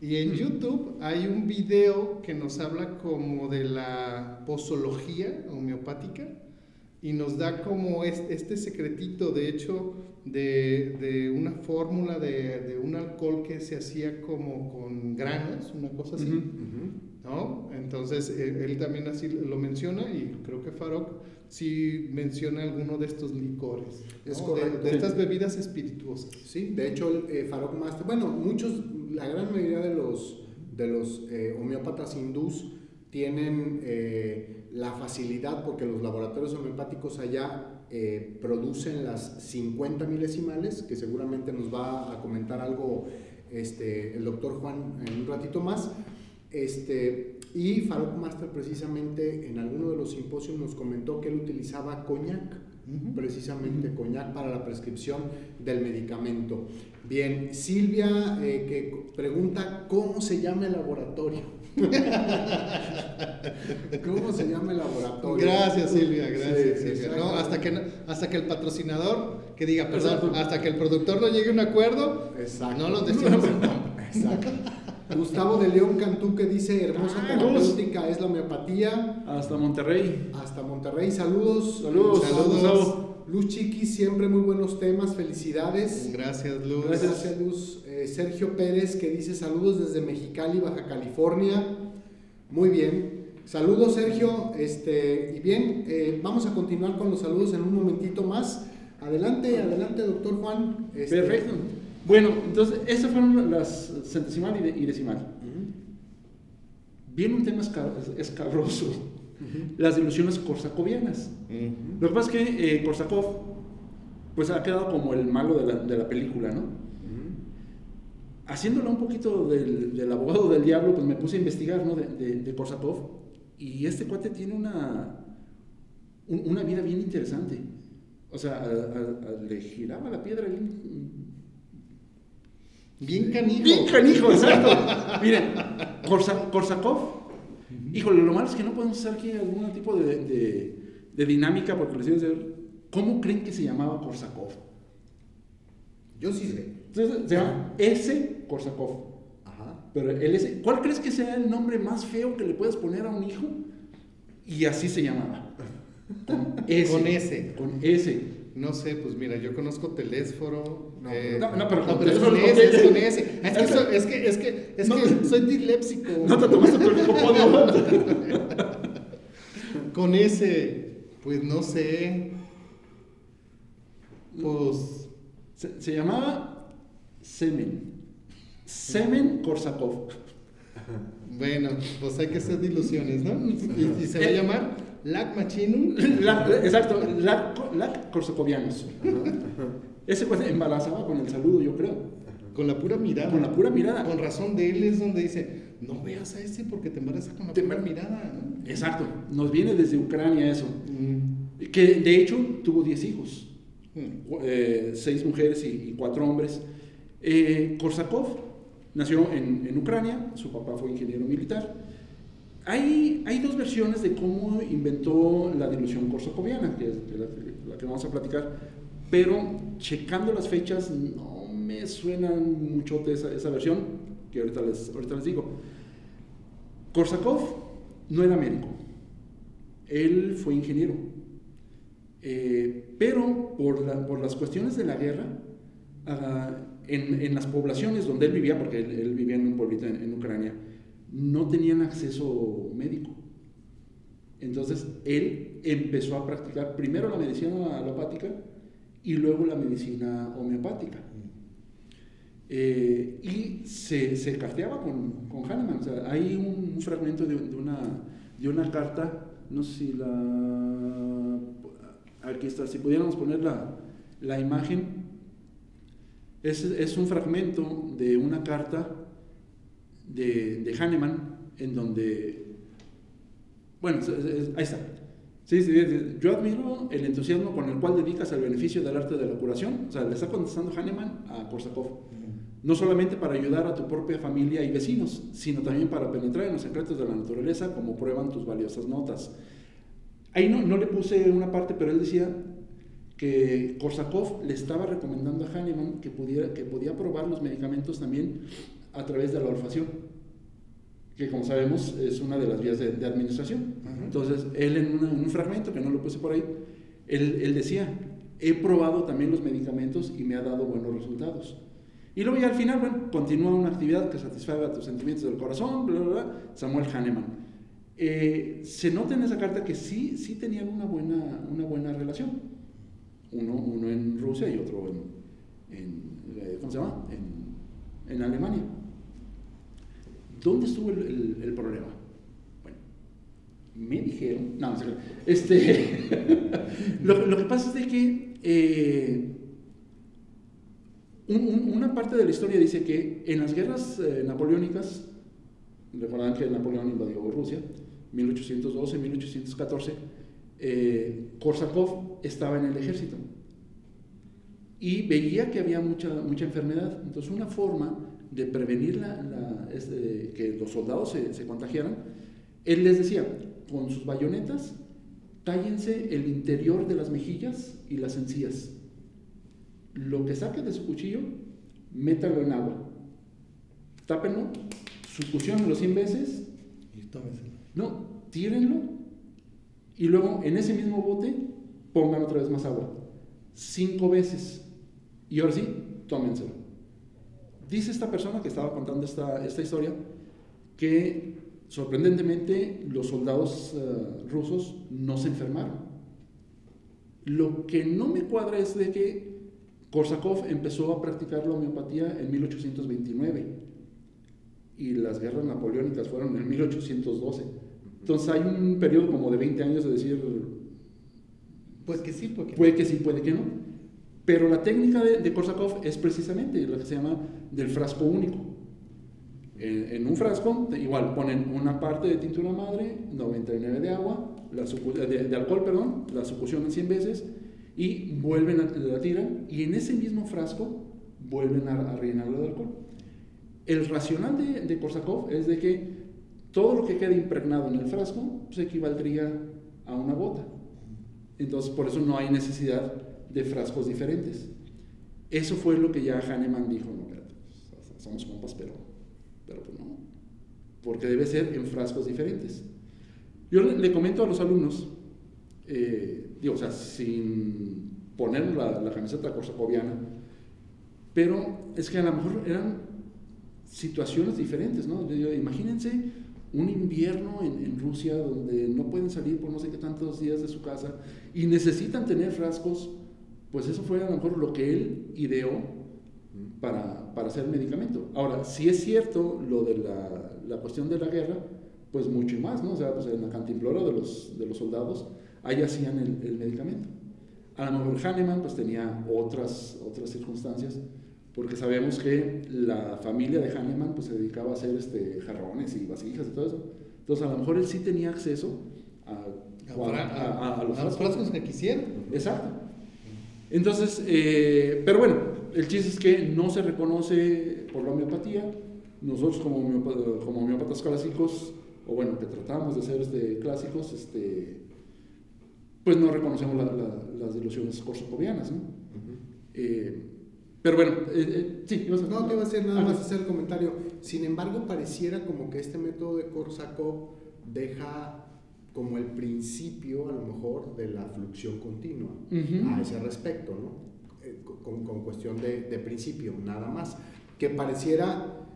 Y en YouTube hay un video que nos habla como de la posología homeopática y nos da como es- este secretito, de hecho, de, de una fórmula de, de un alcohol que se hacía como con granos, una cosa así. ¿no? Entonces, él, él también así lo menciona y creo que Farok sí menciona alguno de estos licores, Es ¿no? correcto. de, de estas bebidas espirituosas. Sí, de hecho, eh, Farok Master, bueno, muchos, la gran mayoría de los, de los eh, homeópatas hindús tienen eh, la facilidad porque los laboratorios homeopáticos allá eh, producen las 50 milesimales, que seguramente nos va a comentar algo este, el doctor Juan en un ratito más. Este, y Farok Master precisamente en alguno de los simposios nos comentó que él utilizaba coñac precisamente coñac para la prescripción del medicamento. Bien, Silvia eh, que pregunta cómo se llama el laboratorio. (laughs) ¿Cómo se llama el laboratorio? Gracias Silvia, gracias Sí, Silvia. No, hasta, que, hasta que el patrocinador, que diga, perdón, hasta que el productor no llegue a un acuerdo, Exacto. no lo decimos (laughs) nombre. Exacto. Gustavo de León Cantú que dice hermosa Ah, terapéutica es la homeopatía. Hasta Monterrey. Hasta Monterrey, saludos. Saludos. Saludos. Luz Chiqui, siempre muy buenos temas, felicidades. Gracias Luz. Gracias, Luz. Eh, Sergio Pérez que dice saludos desde Mexicali, Baja California. Muy bien. Saludos, Sergio. Este, y bien, eh, vamos a continuar con los saludos en un momentito más. Adelante, adelante, doctor Juan. Este, Perfecto. Bueno, entonces, estas fueron las centesimal y, de- y decimal. Viene un tema esca- escabroso. Las ilusiones korsakovianas. Lo que pasa es que eh, Korsakov pues ha quedado como el malo de la, de la película, ¿no? Haciéndolo un poquito del, del abogado del diablo, pues me puse a investigar, ¿no? De, de, de Korsakov. Y este cuate tiene una, un- una vida bien interesante. O sea, a- a- a- le giraba la piedra bien, Bien canijo. Bien canijo, exacto. Miren, Korsa- Korsakov, híjole, lo malo es que no podemos hacer aquí algún tipo de, de- de dinámica porque les digo, decir, ¿cómo creen que se llamaba Korsakov? Yo sí sé. Entonces, se llama S. Korsakov. Ajá. Pero el S, ¿cuál crees que sea el nombre más feo que le puedes poner a un hijo? Y así se llamaba. (laughs) Con S. Con S. Con S. No sé, pues mira, yo conozco Telésforo. No, eh, no, no, pero con es Telésforo con con S, es con S. Es que, soy, es que, es que, es No. que soy disléxico. No te tomaste tu podio. (laughs) Con S, pues no sé. Pues Se, se llamaba Semen. Semen Korsakov. bueno, pues hay que hacer ilusiones, ¿no? Y, y se va a llamar Lac Machinum. (laughs) La- exacto, Lac Lac Korsakovianos. Ese pues embarazaba con el saludo, yo creo. Con la pura mirada. Con la pura mirada. Con razón de él es donde dice, no veas a ese porque te embaraza con la Te pura mirada. ¿no? Exacto, nos viene desde Ucrania eso. Mm. Que de hecho tuvo 10 hijos. Mm. cu- eh, seis mujeres y, y cuatro hombres. Eh, Korsakov nació en, en Ucrania, su papá fue ingeniero militar. Hay, hay dos versiones de cómo inventó la dilución korsakoviana, que es la, la que vamos a platicar, pero checando las fechas no me suena mucho de esa, esa versión, que ahorita les, ahorita les digo. Korsakov no era médico, él fue ingeniero. Eh, pero por, la- por las cuestiones de la guerra, ah, en, en las poblaciones donde él vivía, porque él, él vivía en un pueblito en, en Ucrania, no tenían acceso médico. Entonces él empezó a practicar primero la medicina alopática y luego la medicina homeopática. eh, y se, se carteaba con, con Hahnemann. Hay un, fragmento de, una, de una carta, no sé si la... Aquí está, si pudiéramos poner la, la imagen. Es, es, un fragmento de una carta de, de Hahnemann en donde... Bueno, ahí está. Sí, sí, yo admiro el entusiasmo con el cual dedicas al beneficio del arte de la curación. O sea, le está contestando Hahnemann a Korsakov. No solamente para ayudar a tu propia familia y vecinos, sino también para penetrar en los secretos de la naturaleza, como prueban tus valiosas notas. Ahí no, no le puse una parte, pero él decía que Korsakov le estaba recomendando a Hahnemann que, pudiera, que podía probar los medicamentos también a través de la olfacción que como sabemos es una de las vías de, de administración. Uh -huh. Entonces, él en, una, en, un fragmento, que no lo puse por ahí, él, él, decía, he probado también los medicamentos y me ha dado buenos resultados. Y luego ya al final, bueno, continúa una actividad que satisfaga tus sentimientos del corazón, bla, bla, bla, Samuel Hahnemann. Eh, se nota en esa carta que sí, sí tenían una buena, una buena relación. Uno, uno en Rusia y otro en, en ¿cómo se llama? En, en Alemania. ¿Dónde estuvo el, problema? Bueno, me dijeron, no, no este, (laughs) lo, lo, que pasa es de que eh, un, un, una parte de la historia dice que en las guerras eh, napoleónicas, recordarán que Napoleón invadió Rusia, 1812, 1814, eh, Korsakov estaba en el ejército y veía que había mucha, mucha enfermedad. Entonces, una forma de prevenir la, la, este, que los soldados se, se, contagiaran, él les decía, con sus bayonetas, tállense el interior de las mejillas y las encías. Lo que saque de su cuchillo, métalo en agua. Tápenlo, succionenlo 100 veces. Y tómenselo. No, tírenlo. Y luego en ese mismo bote, pongan otra vez más agua. Cinco veces. Y ahora sí, tómenselo. Dice esta persona que estaba contando esta, esta historia que sorprendentemente los soldados uh, rusos no se enfermaron. Lo que no me cuadra es de que Korsakov empezó a practicar la homeopatía en 1829 y las guerras napoleónicas fueron en 1812. Entonces hay un periodo como de 20 años de decir... Pues que sí, porque puede que sí, puede que no. Pero la técnica de, de es precisamente lo que se llama del frasco único. En, en, un frasco, igual ponen una parte de tintura madre, 99 de agua, la de, de, alcohol, perdón, la succionan 100 veces y vuelven a la tiran y en ese mismo frasco vuelven a, a rellenarlo de alcohol. El racional de, de, es de que todo lo que queda impregnado en el frasco pues, equivaldría a una gota. Entonces, por eso no hay necesidad de frascos diferentes. Eso fue lo que ya Hahnemann dijo, no, pues, somos compas, pero, pero pues no, porque debe ser en frascos diferentes. Yo le, comento a los alumnos, eh, digo, o sea, sin poner la, la camiseta corsacoviana, pero es que a lo mejor eran situaciones diferentes, ¿no? Imagínense un invierno en, Rusia donde no pueden salir por no sé qué tantos días de su casa y necesitan tener frascos pues eso fue a lo mejor lo que él ideó para, para hacer medicamento. Ahora, si es cierto lo de la, la, cuestión de la guerra, pues mucho más, ¿no? O sea, pues en la cantimplora de los, de los soldados, ahí hacían el, el medicamento. A lo mejor Hahnemann pues tenía otras, otras circunstancias, porque sabemos que la familia de Hahnemann pues se dedicaba a hacer este, jarrones y vasijas y todo eso. Entonces a lo mejor él sí tenía acceso a, a, a, a los frascos que quisiera. Exacto. Entonces, eh, pero bueno, el chiste es que no se reconoce por la homeopatía. Nosotros como, homeopatas, como homeopatas clásicos, o bueno, que tratamos de ser este, clásicos, este, pues no reconocemos la, la, las diluciones corsocovianas, ¿no? Uh -huh. eh, pero bueno, eh, eh, sí, ibas a... No, te iba a hacer nada más hacer el comentario. Sin embargo, pareciera como que este método de Korsakov deja como el principio, a lo mejor, de la fluxión continua uh -huh. a ese respecto, ¿no? Eh, con, con, cuestión de, de, principio, nada más. Que pareciera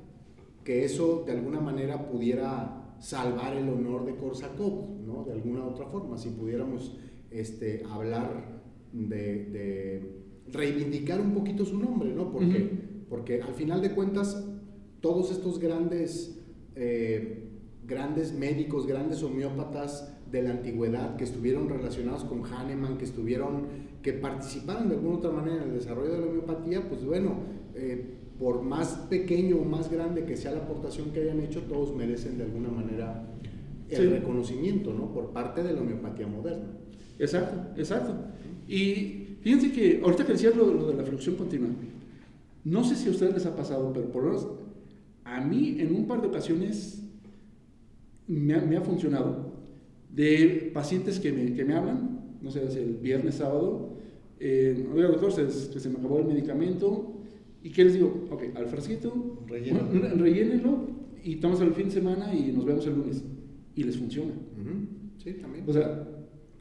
que eso de alguna manera pudiera salvar el honor de Korsakov, ¿no? De alguna otra forma, si pudiéramos este, hablar de, de reivindicar un poquito su nombre, ¿no? Porque uh -huh. porque al final de cuentas, todos estos grandes, eh, grandes médicos, grandes homeópatas de la antigüedad que estuvieron relacionados con Hahnemann, que estuvieron, que participaron de alguna otra manera en el desarrollo de la homeopatía, pues bueno, eh, por más pequeño o más grande que sea la aportación que hayan hecho, todos merecen de alguna manera el reconocimiento, ¿no? Por parte de la homeopatía moderna. Exacto, exacto. Y fíjense que ahorita que decías lo, de la fluxión continua, no sé si a ustedes les ha pasado, pero por lo menos a mí en un par de ocasiones me ha, funcionado. De pacientes que me, que me hablan, no sé, el viernes, sábado, eh, oiga doctor, se, se me acabó el medicamento, ¿y qué les digo? Ok, al frasquito, rellénelo y tomas el fin de semana y nos vemos el lunes. Y les funciona. Sí, también. O sea,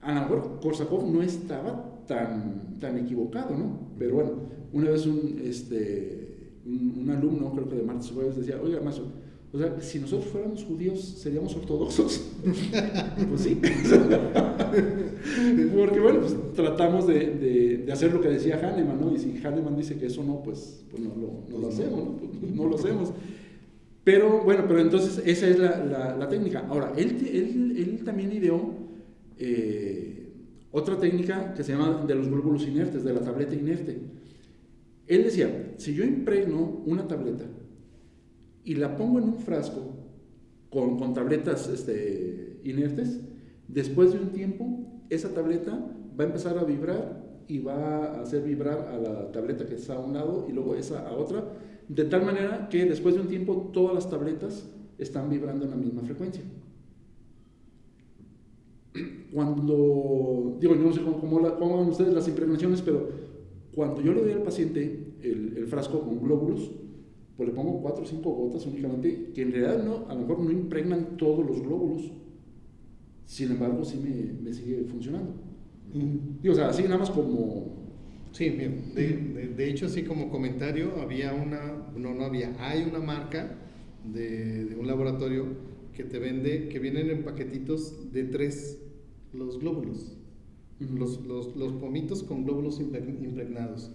a lo mejor Korsakov no estaba tan, tan equivocado, ¿no? Pero bueno, una vez un, este, un, alumno, creo que de martes jueves, decía, oiga, maestro, o sea, si nosotros fuéramos judíos, ¿seríamos ortodoxos? (laughs) pues sí. Porque bueno, pues tratamos de, de, hacer lo que decía Hahnemann, ¿no? Y si Hahnemann dice que eso no, pues, pues no, lo, no lo hacemos, ¿no? Pues, no lo hacemos. Pero bueno, pero entonces esa es la, la, la técnica. Ahora, él, él, él también ideó eh, otra técnica que se llama de los glóbulos inertes, de la tableta inerte. Él decía, si yo impregno una tableta y la pongo en un frasco con, con tabletas este, inertes, después de un tiempo, esa tableta va a empezar a vibrar y va a hacer vibrar a la tableta que está a un lado y luego esa a otra, de tal manera que después de un tiempo todas las tabletas están vibrando en la misma frecuencia. Cuando, digo, yo no sé cómo, cómo, van ustedes las impregnaciones, pero cuando yo le doy al paciente el, el, frasco con glóbulos, pues le pongo 4 o 5 gotas únicamente, que en realidad no, a lo mejor no impregnan todos los glóbulos, sin embargo sí me, me sigue funcionando. Digo, o sea, así nada más como... Sí, bien. De, de, hecho, así como comentario, había una, no, no había, hay una marca de, de un laboratorio que te vende, que vienen en paquetitos de tres los glóbulos, los, los, los, pomitos con glóbulos impregnados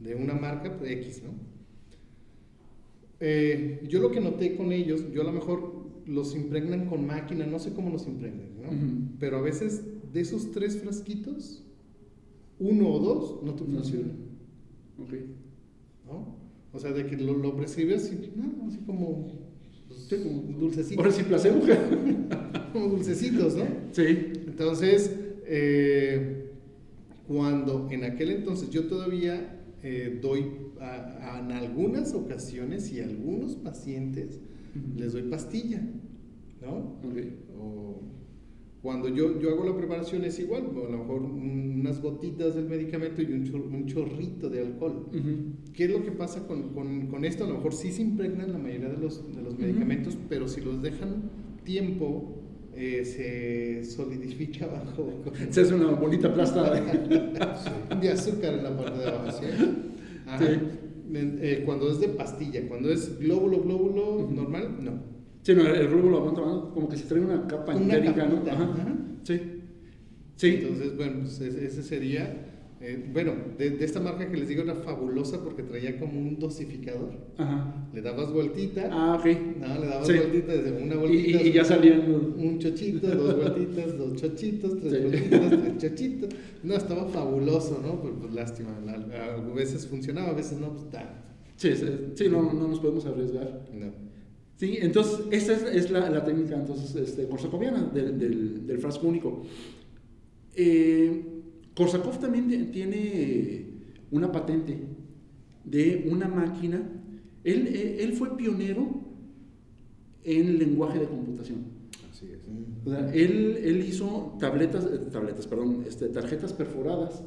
de una marca X, ¿no? Eh, yo lo que noté con ellos, yo a lo mejor los impregnan con máquina, no sé cómo los impregnan, ¿no? Pero a veces de esos tres frasquitos, uno o dos no te funcionan. Ok. ¿No? O sea, de que lo, lo prescribes no, así como, pues, como dulcecitos. Ahora sí, placebo. (laughs) como dulcecitos, ¿no? Sí. Entonces, eh, cuando en aquel entonces yo todavía eh, doy en algunas ocasiones y a algunos pacientes les doy pastilla, ¿no? O cuando yo, yo hago la preparación es igual, a lo mejor unas gotitas del medicamento y un, chorrito de alcohol. ¿Qué es lo que pasa con, con, con, esto? A lo mejor sí se impregnan la mayoría de los, de los medicamentos, pero si los dejan tiempo eh, se solidifica abajo. Se hace una bonita plasta (laughs) de azúcar en la parte de abajo. Eh, cuando es de pastilla, cuando es glóbulo, glóbulo normal, no. Sí, no, el glóbulo aguanta como que se trae una capa entérica, ¿no? Sí. Sí. Entonces, bueno, pues ese sería eh, bueno, de, esta marca que les digo era fabulosa porque traía como un dosificador. Ajá. Le dabas vueltita. Ah, ok. No, le dabas vueltita desde una vueltita. Y, ya salían. Un chochito, dos vueltitas, (laughs) dos chochitos, tres vueltitas, tres chochitos. No, estaba fabuloso, ¿no? Pues, pues lástima. A veces funcionaba, a veces no, pues está. Sí, sí, no, no nos podemos arriesgar. No. Sí, entonces, esta es, es la, la, técnica entonces, este, corsacoviana del, del, del frasco único. Eh, Korsakov también tiene una patente de una máquina. Él, eh, él fue pionero en lenguaje de computación. Así es. él, él, hizo tabletas, eh, tabletas, perdón, este, tarjetas perforadas.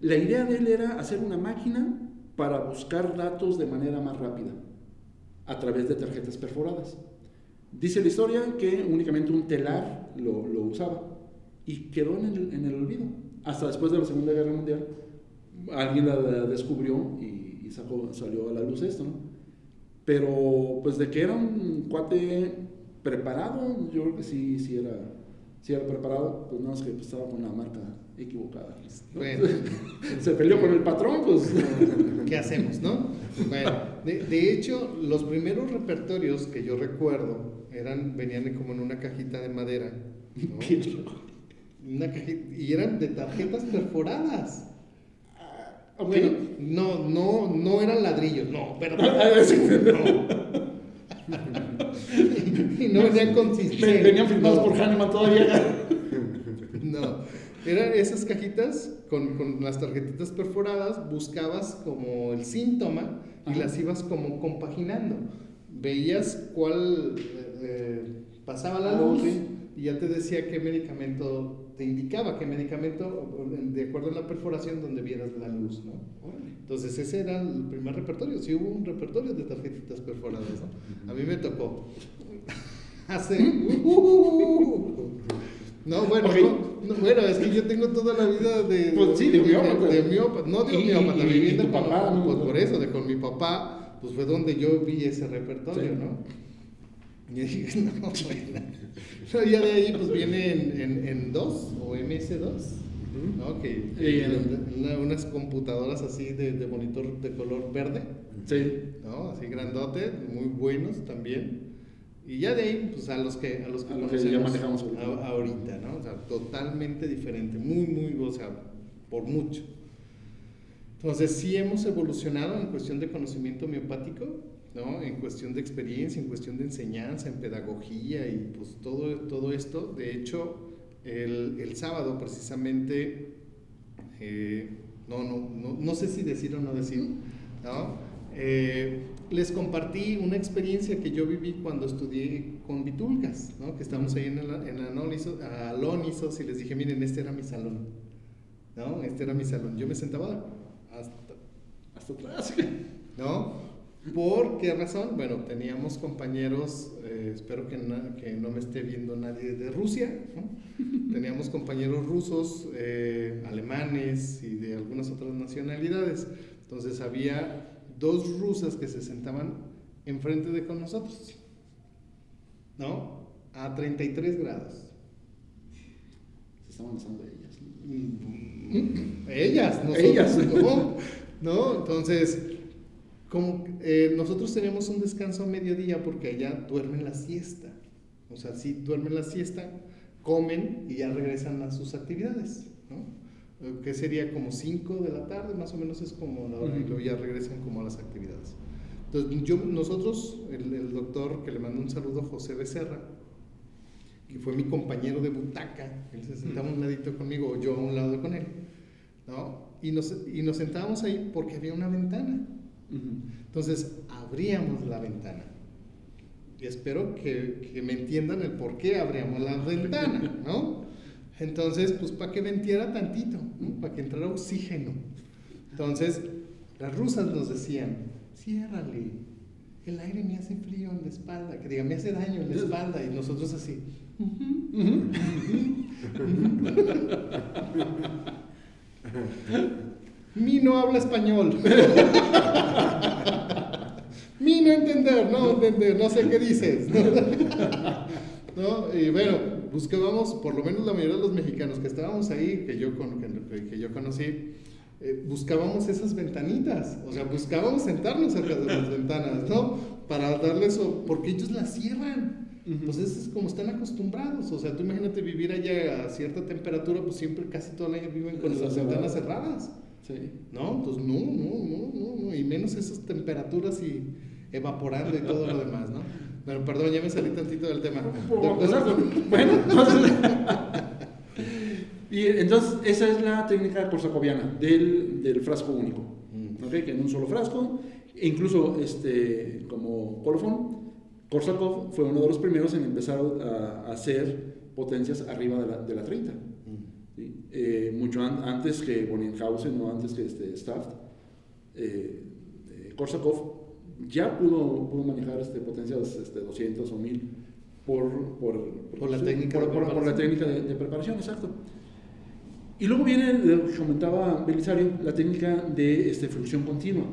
La idea de él era hacer una máquina para buscar datos de manera más rápida a través de tarjetas perforadas. Dice la historia que únicamente un telar lo, lo usaba y quedó en el, en el olvido hasta después de la Segunda Guerra Mundial, alguien la descubrió y, sacó, salió a la luz esto, ¿no? Pero, pues de que era un cuate preparado, yo creo que sí, sí era, sí era preparado, pues no es que pues, estaba con la marca equivocada. Bueno, (laughs) Se peleó con el patrón, pues. ¿qué hacemos, no? Bueno, de, de hecho, los primeros repertorios que yo recuerdo eran, venían como en una cajita de madera. ¿no? (laughs) Una cajita- y eran de tarjetas perforadas. Ok. Bueno, no, no, no eran ladrillos, no, perdón. Ah, sí. No. (laughs) y no venían con cincel. Ven- Venían firmados No. por Hahnemann todavía. No, eran esas cajitas con, con las tarjetitas perforadas, buscabas como el síntoma y Ajá. las ibas como compaginando. Veías cuál eh, pasaba la Ah, luz y ya te decía qué medicamento, te indicaba qué medicamento, de acuerdo a la perforación donde vieras la luz, ¿no? Entonces ese era el primer repertorio, sí hubo un repertorio de tarjetitas perforadas, ¿no? A mí me tocó. (laughs) Hace... (laughs) No, bueno, Ok. no, no, bueno, es que yo tengo toda la vida de... (laughs) Pues sí, de homeópata. De, homeópata, no de y viviendo con- papá, ¿no? Pues por eso, de con mi papá, pues fue donde yo vi ese repertorio, Sí. ¿no? (laughs) Y dije, no, bueno. (laughs) No, ya de ahí pues viene en, en, en 2 o MS2, ¿no? Que una- unas computadoras así de, de monitor de color verde, Sí. ¿no? Así grandote, muy buenos también. Y ya de ahí, pues a los que, a los que A los que ya manejamos ahorita. a- ahorita, ¿no? O sea, totalmente diferente, muy, muy, o sea, por mucho. Entonces, sí hemos evolucionado en cuestión de conocimiento homeopático, ¿no? En cuestión de experiencia, en cuestión de enseñanza, en pedagogía y pues todo, todo esto. De hecho, el, el sábado precisamente, eh, no, no, no, no sé si decir o no decir, ¿no? Eh, les compartí una experiencia que yo viví cuando estudié con Vitulcas, ¿no? que estamos ahí en, el, en Anólisos, Alónisos y les dije, miren, este era mi salón, ¿no? Este era mi salón. Yo me sentaba hasta, Hasta atrás. (laughs) ¿no? ¿Por qué razón? Bueno, teníamos compañeros, eh, espero que, na- que no me esté viendo nadie de Rusia, ¿no? (laughs) teníamos compañeros rusos, eh, alemanes y de algunas otras nacionalidades. Entonces había dos rusas que se sentaban enfrente de con nosotros, ¿no? A 33 grados. Se estaban besando ellas. Mm, Ellas, nosotros, Ellas. No, no, entonces, como eh, nosotros tenemos un descanso a mediodía porque allá duermen la siesta. O sea, sí duermen la siesta, comen y ya regresan a sus actividades, ¿no? Eh, Que sería como 5 de la tarde, más o menos es como la hora, y Ujú. luego ya regresan como a las actividades. Entonces, yo, nosotros, el, el doctor que le mando un saludo, José Becerra, que fue mi compañero de butaca, él se sentaba a un ladito conmigo, o yo a un lado con él, ¿no? Y nos, y nos sentábamos ahí porque había una ventana. Entonces, abríamos la ventana. Y espero que, me entiendan el por qué abríamos la ventana, ¿no? Entonces, pues para que ventiera tantito, para que entrara oxígeno. Entonces, las rusas nos decían, ciérrale, el aire me hace frío en la espalda, que diga, me hace daño en la espalda. Y nosotros así, (laughs) Mi no habla español. (laughs) Mi no entender, no entender, no sé qué dices. (laughs) ¿No? Y bueno, buscábamos, por lo menos la mayoría de los mexicanos que estábamos ahí, que yo, con- que, que yo conocí, eh, buscábamos esas ventanitas, o sea, buscábamos sentarnos cerca de las ventanas, ¿no? Para darles, o- porque ellos las cierran. Ujú. Pues es como están acostumbrados, o sea, tú imagínate vivir allá a cierta temperatura, pues siempre casi todo el año viven con las ventanas cerradas. Sí. No, entonces no, no, no, no, no, y menos esas temperaturas y evaporando y todo lo demás, ¿no? Pero perdón, ya me salí tantito del tema. Bueno, entonces. (laughs) y entonces, esa es la técnica corsacoviana del, del frasco único. Mm. ¿ok? Que en un solo frasco, e incluso este, como colofón, Korsakov fue uno de los primeros en empezar a, a hacer potencias arriba de la, de la 30. Eh, mucho an- antes que Bonninghausen o antes que este, Staft, eh, eh, Korsakov ya pudo, pudo manejar este, potencias este, 200 o 1000 por, por, Por la sí, técnica por, de por- por la técnica de, de preparación, exacto. Y luego viene, lo que comentaba Belisario, la técnica de este, fluxión continua.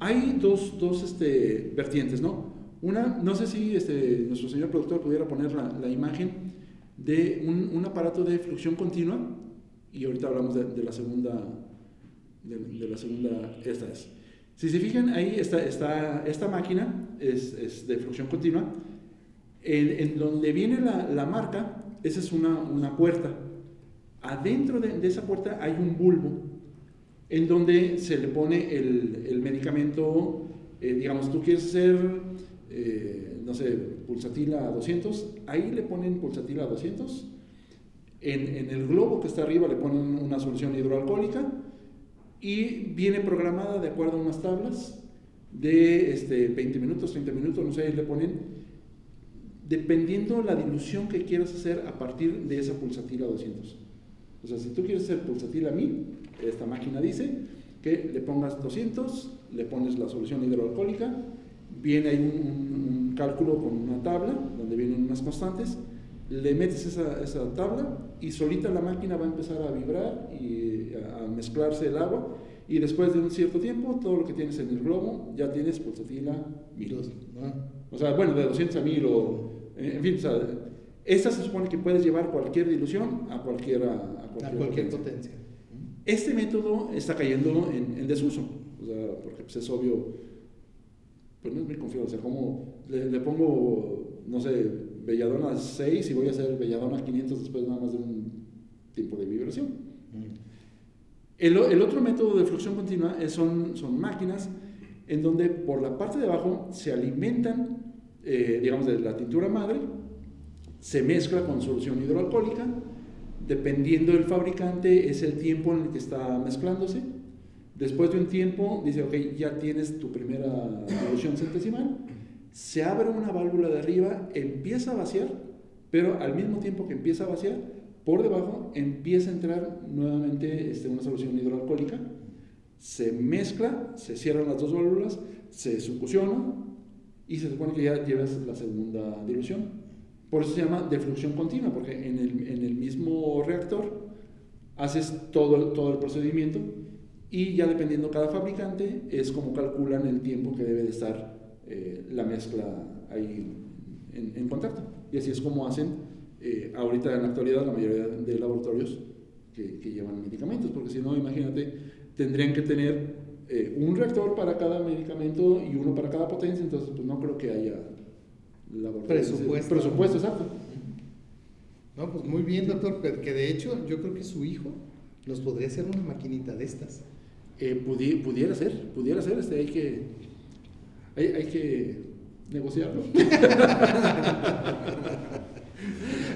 Hay dos, dos este, vertientes, ¿no? Una, no sé si este, nuestro señor productor pudiera poner la, la imagen de un, un aparato de fluxión continua y ahorita hablamos de, de la segunda, de, de, la segunda, esta es. Si se fijan, ahí está, está esta máquina es, es, de fluxión continua. En, en donde viene la, la, marca, esa es una, una puerta. Adentro de, de, esa puerta hay un bulbo en donde se le pone el, el medicamento, eh, digamos, tú quieres hacer, eh, no sé, pulsatila 200, ahí le ponen pulsatila 200 en, en, el globo que está arriba le ponen una solución hidroalcohólica y viene programada de acuerdo a unas tablas de este, 20 minutos, 30 minutos, no sé, ahí le ponen, dependiendo la dilución que quieras hacer a partir de esa pulsatila 200. O sea, si tú quieres hacer pulsatila 1000, esta máquina dice que le pongas 200, le pones la solución hidroalcohólica, viene ahí un, un, un cálculo con una tabla donde vienen unas constantes, le metes esa, esa, tabla y solita la máquina va a empezar a vibrar y a, mezclarse el agua y después de un cierto tiempo todo lo que tienes en el globo ya tienes pulsatila 1000. O sea, bueno, de 200 a 1000 o en fin, o sea, esta se supone que puedes llevar cualquier dilución a cualquier, a, cualquier, a cualquier potencia. potencia. Este método está cayendo en, en desuso, o sea, porque pues, es obvio, pues no es muy confiado, o sea, como le, le pongo, no sé, Belladona 6 y voy a hacer Belladona 500 después nada más de un tiempo de vibración. Mm. El, el, otro método de fluxión continua es, son, son máquinas en donde por la parte de abajo se alimentan, eh, digamos, de la tintura madre, se mezcla con solución hidroalcohólica, dependiendo del fabricante es el tiempo en el que está mezclándose. Después de un tiempo dice, ok, ya tienes tu primera solución centesimal, se abre una válvula de arriba, empieza a vaciar, pero al mismo tiempo que empieza a vaciar, por debajo empieza a entrar nuevamente este, una solución hidroalcohólica, se mezcla, se cierran las dos válvulas, se succiona y se supone que ya llevas la segunda dilución. Por eso se llama defluxión continua, porque en el, mismo reactor haces todo el procedimiento y ya dependiendo cada fabricante es como calculan el tiempo que debe de estar eh, la mezcla ahí en, en, contacto. Y así es como hacen eh, ahorita en la actualidad la mayoría de laboratorios que, que llevan medicamentos, porque si no, imagínate, tendrían que tener eh, un reactor para cada medicamento y uno para cada potencia, entonces pues no creo que haya presupuesto. Presupuesto, exacto. No, pues muy bien, doctor, que de hecho yo creo que su hijo nos podría hacer una maquinita de estas. Eh, pudi pudiera ser, pudiera ser, este, hay que hay, hay que negociarlo.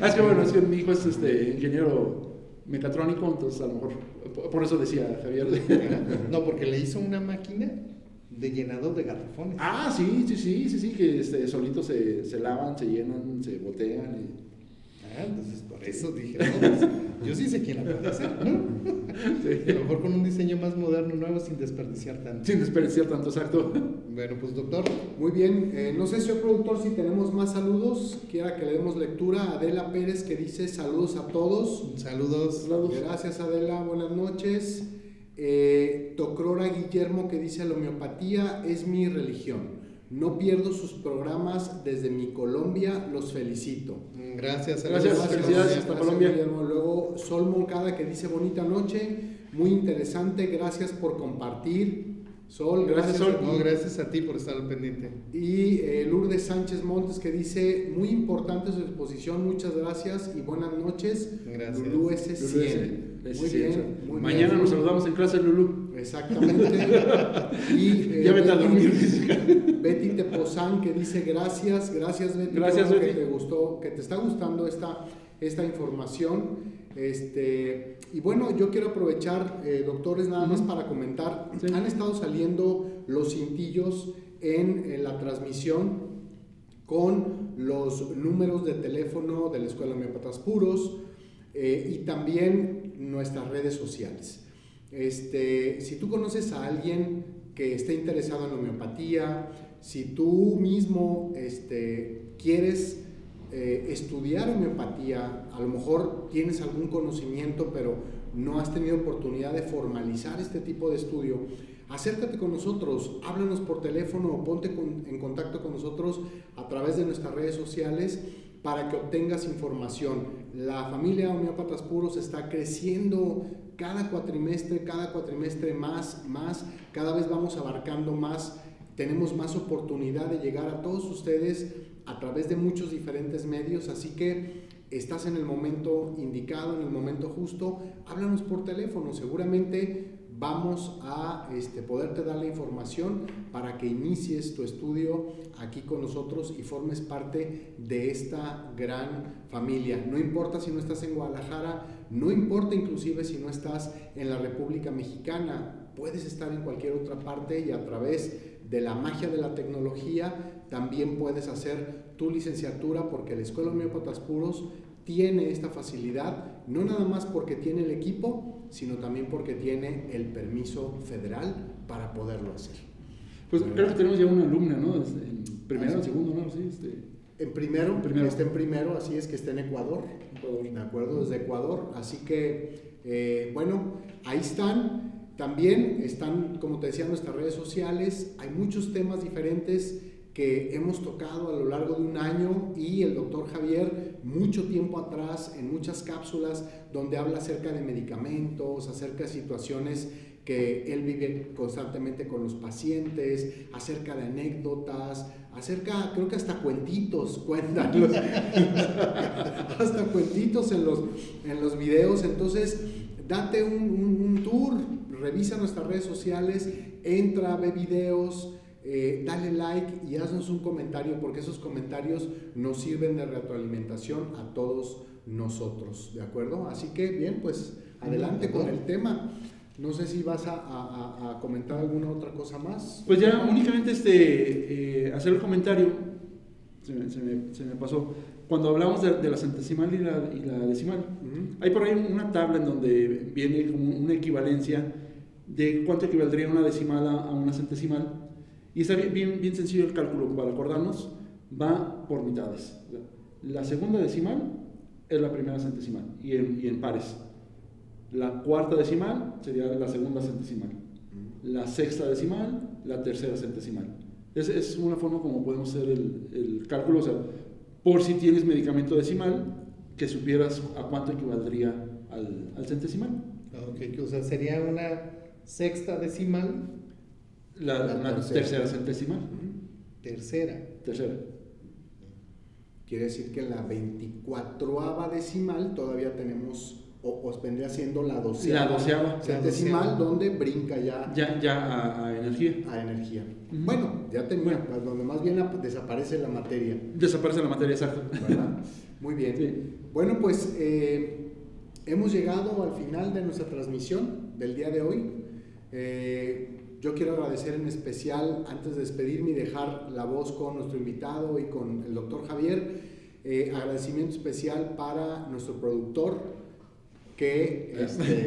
Ah, es que bueno, es que mi hijo es este, ingeniero mecatrónico, entonces a lo mejor, por eso decía Javier. (laughs) no, porque le hizo una máquina de llenador de garrafones. Ah, sí, sí, sí, sí, sí, que este, solitos se, se lavan, se llenan, se botean. Y... Ah, entonces por eso dije, no, pues, yo sí sé quién la puede hacer, ¿no? Sí. A lo mejor con un diseño más moderno, nuevo, sin desperdiciar tanto. Sin desperdiciar tanto, exacto. Bueno, pues doctor. Muy bien, eh, no sé, señor productor, si tenemos más saludos, quiera que le demos lectura. Adela Pérez que dice saludos a todos. Saludos. saludos. Gracias Adela, buenas noches. Eh, Tocrora Guillermo que dice la homeopatía es mi religión. No pierdo sus programas desde mi Colombia, los felicito. Gracias, gracias, gracias felicidades hasta Colombia. Guillermo. Luego Sol Moncada que dice bonita noche, muy interesante, gracias por compartir. Sol, gracias, gracias Sol. A no, gracias a ti por estar al pendiente. Y eh, Lourdes Sánchez Montes que dice, muy importante su exposición, muchas gracias y buenas noches. Gracias. Lulú S100. Muy bien, muy Mañana bien. nos saludamos en clase, Lulú. Exactamente. (laughs) y, eh, ya vete a dormir. Betty Tepozán que dice gracias, gracias Betty. Gracias, Betty. Que te gustó, que te está gustando esta, esta información. Este, y bueno, yo quiero aprovechar, eh, doctores, nada más para comentar. Sí. Han estado saliendo los cintillos en, en la transmisión con los números de teléfono de la Escuela Homeopatas Puros eh, y también nuestras redes sociales. Este, si tú conoces a alguien que esté interesado en homeopatía, si tú mismo este, quieres eh, estudiar homeopatía, a lo mejor tienes algún conocimiento, pero no has tenido oportunidad de formalizar este tipo de estudio, acércate con nosotros, háblanos por teléfono o ponte en contacto con nosotros a través de nuestras redes sociales para que obtengas información. La familia Homeópatas Puros está creciendo cada cuatrimestre, cada cuatrimestre más, más, cada vez vamos abarcando más, tenemos más oportunidad de llegar a todos ustedes a través de muchos diferentes medios, así que estás en el momento indicado, en el momento justo, háblanos por teléfono, seguramente vamos a este, poderte dar la información para que inicies tu estudio aquí con nosotros y formes parte de esta gran familia. No importa si no estás en Guadalajara, no importa inclusive si no estás en la República Mexicana, puedes estar en cualquier otra parte y a través de la magia de la tecnología también puedes hacer tu licenciatura porque la Escuela Homeópatas Puros tiene esta facilidad, no nada más porque tiene el equipo, sino también porque tiene el permiso federal para poderlo hacer. Pues creo que tenemos ya una alumna, ¿no? En primero, en segundo, ¿no? Sí, este... En primero, primero, está en primero, así es que está en Ecuador, ¿de acuerdo? Desde Ecuador, así que, eh, bueno, ahí están, también están, como te decía, nuestras redes sociales, hay muchos temas diferentes que hemos tocado a lo largo de un año y el doctor Javier mucho tiempo atrás en muchas cápsulas donde habla acerca de medicamentos, acerca de situaciones que él vive constantemente con los pacientes, acerca de anécdotas, acerca, creo que hasta cuentitos cuentan, (laughs) hasta cuentitos en los, en los videos, entonces date un, un tour, revisa nuestras redes sociales, entra, ve videos, eh, dale like y haznos un comentario porque esos comentarios nos sirven de retroalimentación a todos nosotros, ¿de acuerdo? Así que bien, pues adelante con el tema. No sé si vas a, comentar alguna otra cosa más. Pues ya únicamente este, eh, hacer el comentario, se me, pasó, cuando hablamos de, la centesimal y la, decimal, hay por ahí una tabla en donde viene como una equivalencia de cuánto equivaldría una decimal a una centesimal y está bien, bien, sencillo el cálculo para acordarnos, va por mitades. La segunda decimal es la primera centesimal y en, y en pares. La cuarta decimal sería la segunda centesimal. La sexta decimal, la tercera centesimal. Es, es una forma como podemos hacer el, el, cálculo, o sea, por si tienes medicamento decimal, que supieras a cuánto equivaldría al, al centesimal. Ok, o sea, sería una sexta decimal la, tercera. centesimal. Tercera. Tercera. Quiere decir que en la 24 decimal todavía tenemos, o, vendría siendo la doceava. La doceava. Centesimal, donde brinca ya. Ya, ya a, energía. A energía. Bueno, ya tenía, pues, donde más bien desaparece la materia. Desaparece la materia, exacto. Muy bien. Bueno, pues eh, hemos llegado al final de nuestra transmisión del día de hoy. Eh, yo quiero agradecer en especial, antes de despedirme y dejar la voz con nuestro invitado y con el doctor Javier, eh, agradecimiento especial para nuestro productor, que, (laughs) este,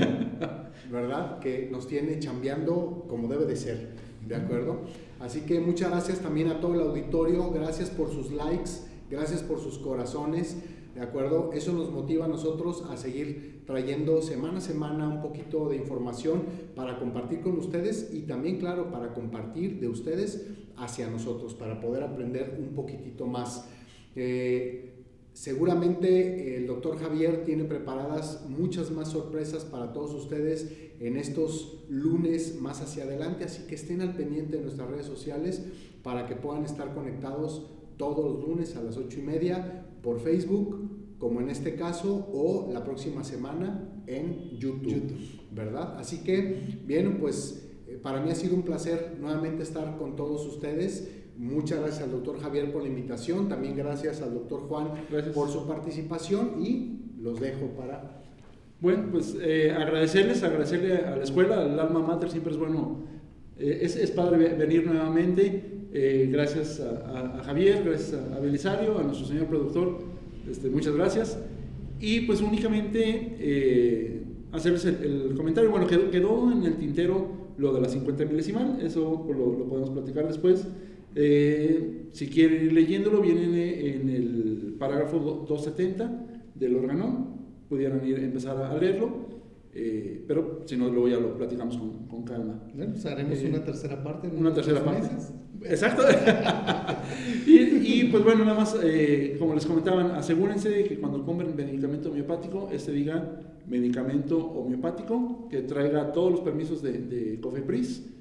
¿verdad? que nos tiene chambeando como debe de ser, ¿de acuerdo? Así que muchas gracias también a todo el auditorio, gracias por sus likes, gracias por sus corazones. ¿De acuerdo? Eso nos motiva a nosotros a seguir trayendo semana a semana un poquito de información para compartir con ustedes y también, claro, para compartir de ustedes hacia nosotros, para poder aprender un poquitito más. Eh, seguramente el doctor Javier tiene preparadas muchas más sorpresas para todos ustedes en estos lunes más hacia adelante, así que estén al pendiente de nuestras redes sociales para que puedan estar conectados todos los lunes a las ocho y media por Facebook, como en este caso, o la próxima semana en YouTube, ¿verdad? Así que, bien, pues eh, para mí ha sido un placer nuevamente estar con todos ustedes. Muchas gracias al doctor Javier por la invitación, también gracias al doctor Juan por su participación y los dejo para... Bueno, pues eh, agradecerles, agradecerle a la escuela, al alma mater, siempre es bueno, eh, es, es, padre venir nuevamente. gracias a, Javier, gracias a Belisario, a nuestro señor productor este, muchas gracias. Y pues únicamente eh, hacerles el, comentario. Bueno, quedó, quedó, en el tintero lo de la 50 milesimal, eso pues, lo, podemos platicar después. Eh, si quieren ir leyéndolo, viene en el parágrafo 270 del órgano, pudieran ir, empezar a leerlo. Eh, pero si no, luego ya lo platicamos con, con calma. Bueno, pues haremos una tercera parte. una tercera parte. Exacto. (laughs) y, pues bueno, nada más, eh, como les comentaban, asegúrense de que cuando compren medicamento homeopático, este diga medicamento homeopático, que traiga todos los permisos de, de COFEPRIS.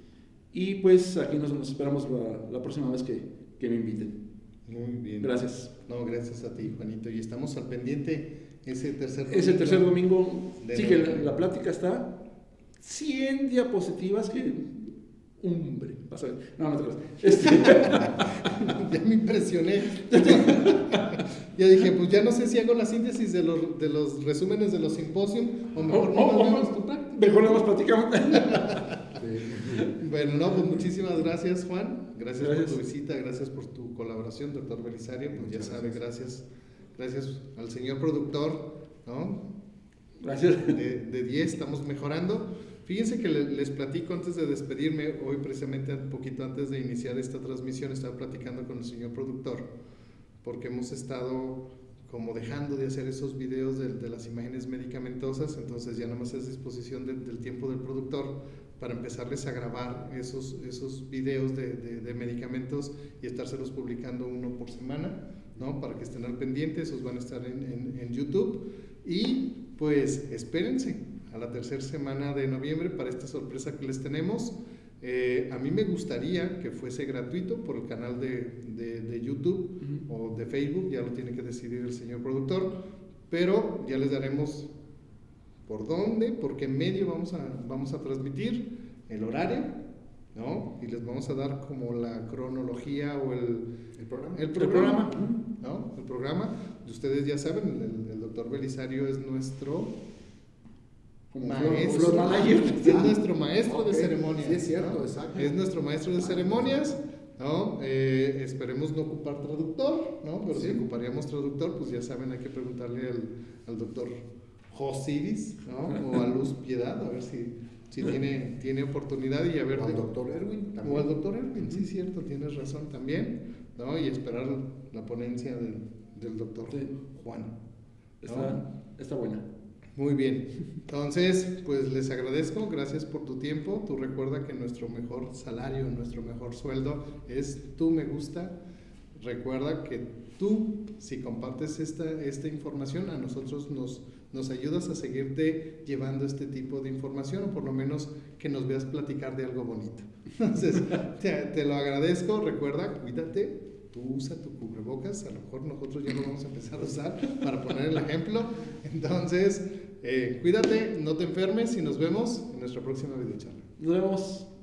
Y pues aquí nos, esperamos la, próxima vez que, que, me inviten. Muy bien. Gracias. No, gracias a ti, Juanito. Y estamos al pendiente ese tercer domingo. Ese tercer domingo. Sí, que la, la, plática está 100 diapositivas que hombre. No, no te creas. Este... (laughs) ya me impresioné. (laughs) ya dije, pues ya no sé si hago la síntesis de los, de los resúmenes de los simposios o mejor no oh, oh, tu práctica. Mejor no nos platicamos. (laughs) bueno, no, pues muchísimas gracias, Juan. Gracias, por tu visita, gracias por tu colaboración, doctor Belisario. Pues ya sabe, gracias. Gracias al señor productor, ¿no? Gracias. De 10, estamos mejorando. Fíjense que les platico antes de despedirme, hoy precisamente un poquito antes de iniciar esta transmisión, estaba platicando con el señor productor, porque hemos estado como dejando de hacer esos videos de, las imágenes medicamentosas, entonces ya nada más es disposición del tiempo del productor para empezarles a grabar esos, esos videos de, de, medicamentos y estárselos publicando uno por semana, ¿no? Para que estén al pendiente, esos van a estar en, en, en YouTube y pues espérense, a la tercera semana de noviembre para esta sorpresa que les tenemos. Eh, a mí me gustaría que fuese gratuito por el canal de, de, YouTube o de Facebook, ya lo tiene que decidir el señor productor, pero ya les daremos por dónde, por qué medio vamos a, vamos a transmitir, el horario, ¿no? Y les vamos a dar como la cronología o el, el programa. El programa, ¿no? El programa. Ustedes ya saben, el, el doctor Belisario es nuestro maestro, (laughs) es nuestro maestro de ceremonias. es cierto, exacto. Es nuestro maestro de ceremonias. ¿no? Eh, esperemos no ocupar traductor, ¿no? Pero si ocuparíamos traductor, pues ya saben, hay que preguntarle al, al doctor Josiris, ¿no? O a Luz Piedad, a ver si, si tiene, tiene oportunidad y a ver... O al doctor Erwin. O al doctor Erwin, sí, cierto, tienes razón también, ¿no? Y esperar la ponencia del, del doctor Juan. Está, está buena. Muy bien. Entonces, pues les agradezco, gracias por tu tiempo. Tú recuerda que nuestro mejor salario, nuestro mejor sueldo es tú me gusta. Recuerda que tú, si compartes esta, esta información, a nosotros nos, nos ayudas a seguirte llevando este tipo de información o por lo menos que nos veas platicar de algo bonito. (laughs) Entonces, te, te lo agradezco. Recuerda, cuídate, tú usa tu cubrebocas, a lo mejor nosotros ya lo vamos a empezar a usar para poner el ejemplo. Entonces, eh, cuídate, no te enfermes y nos vemos en nuestra próxima videocharla. Nos vemos.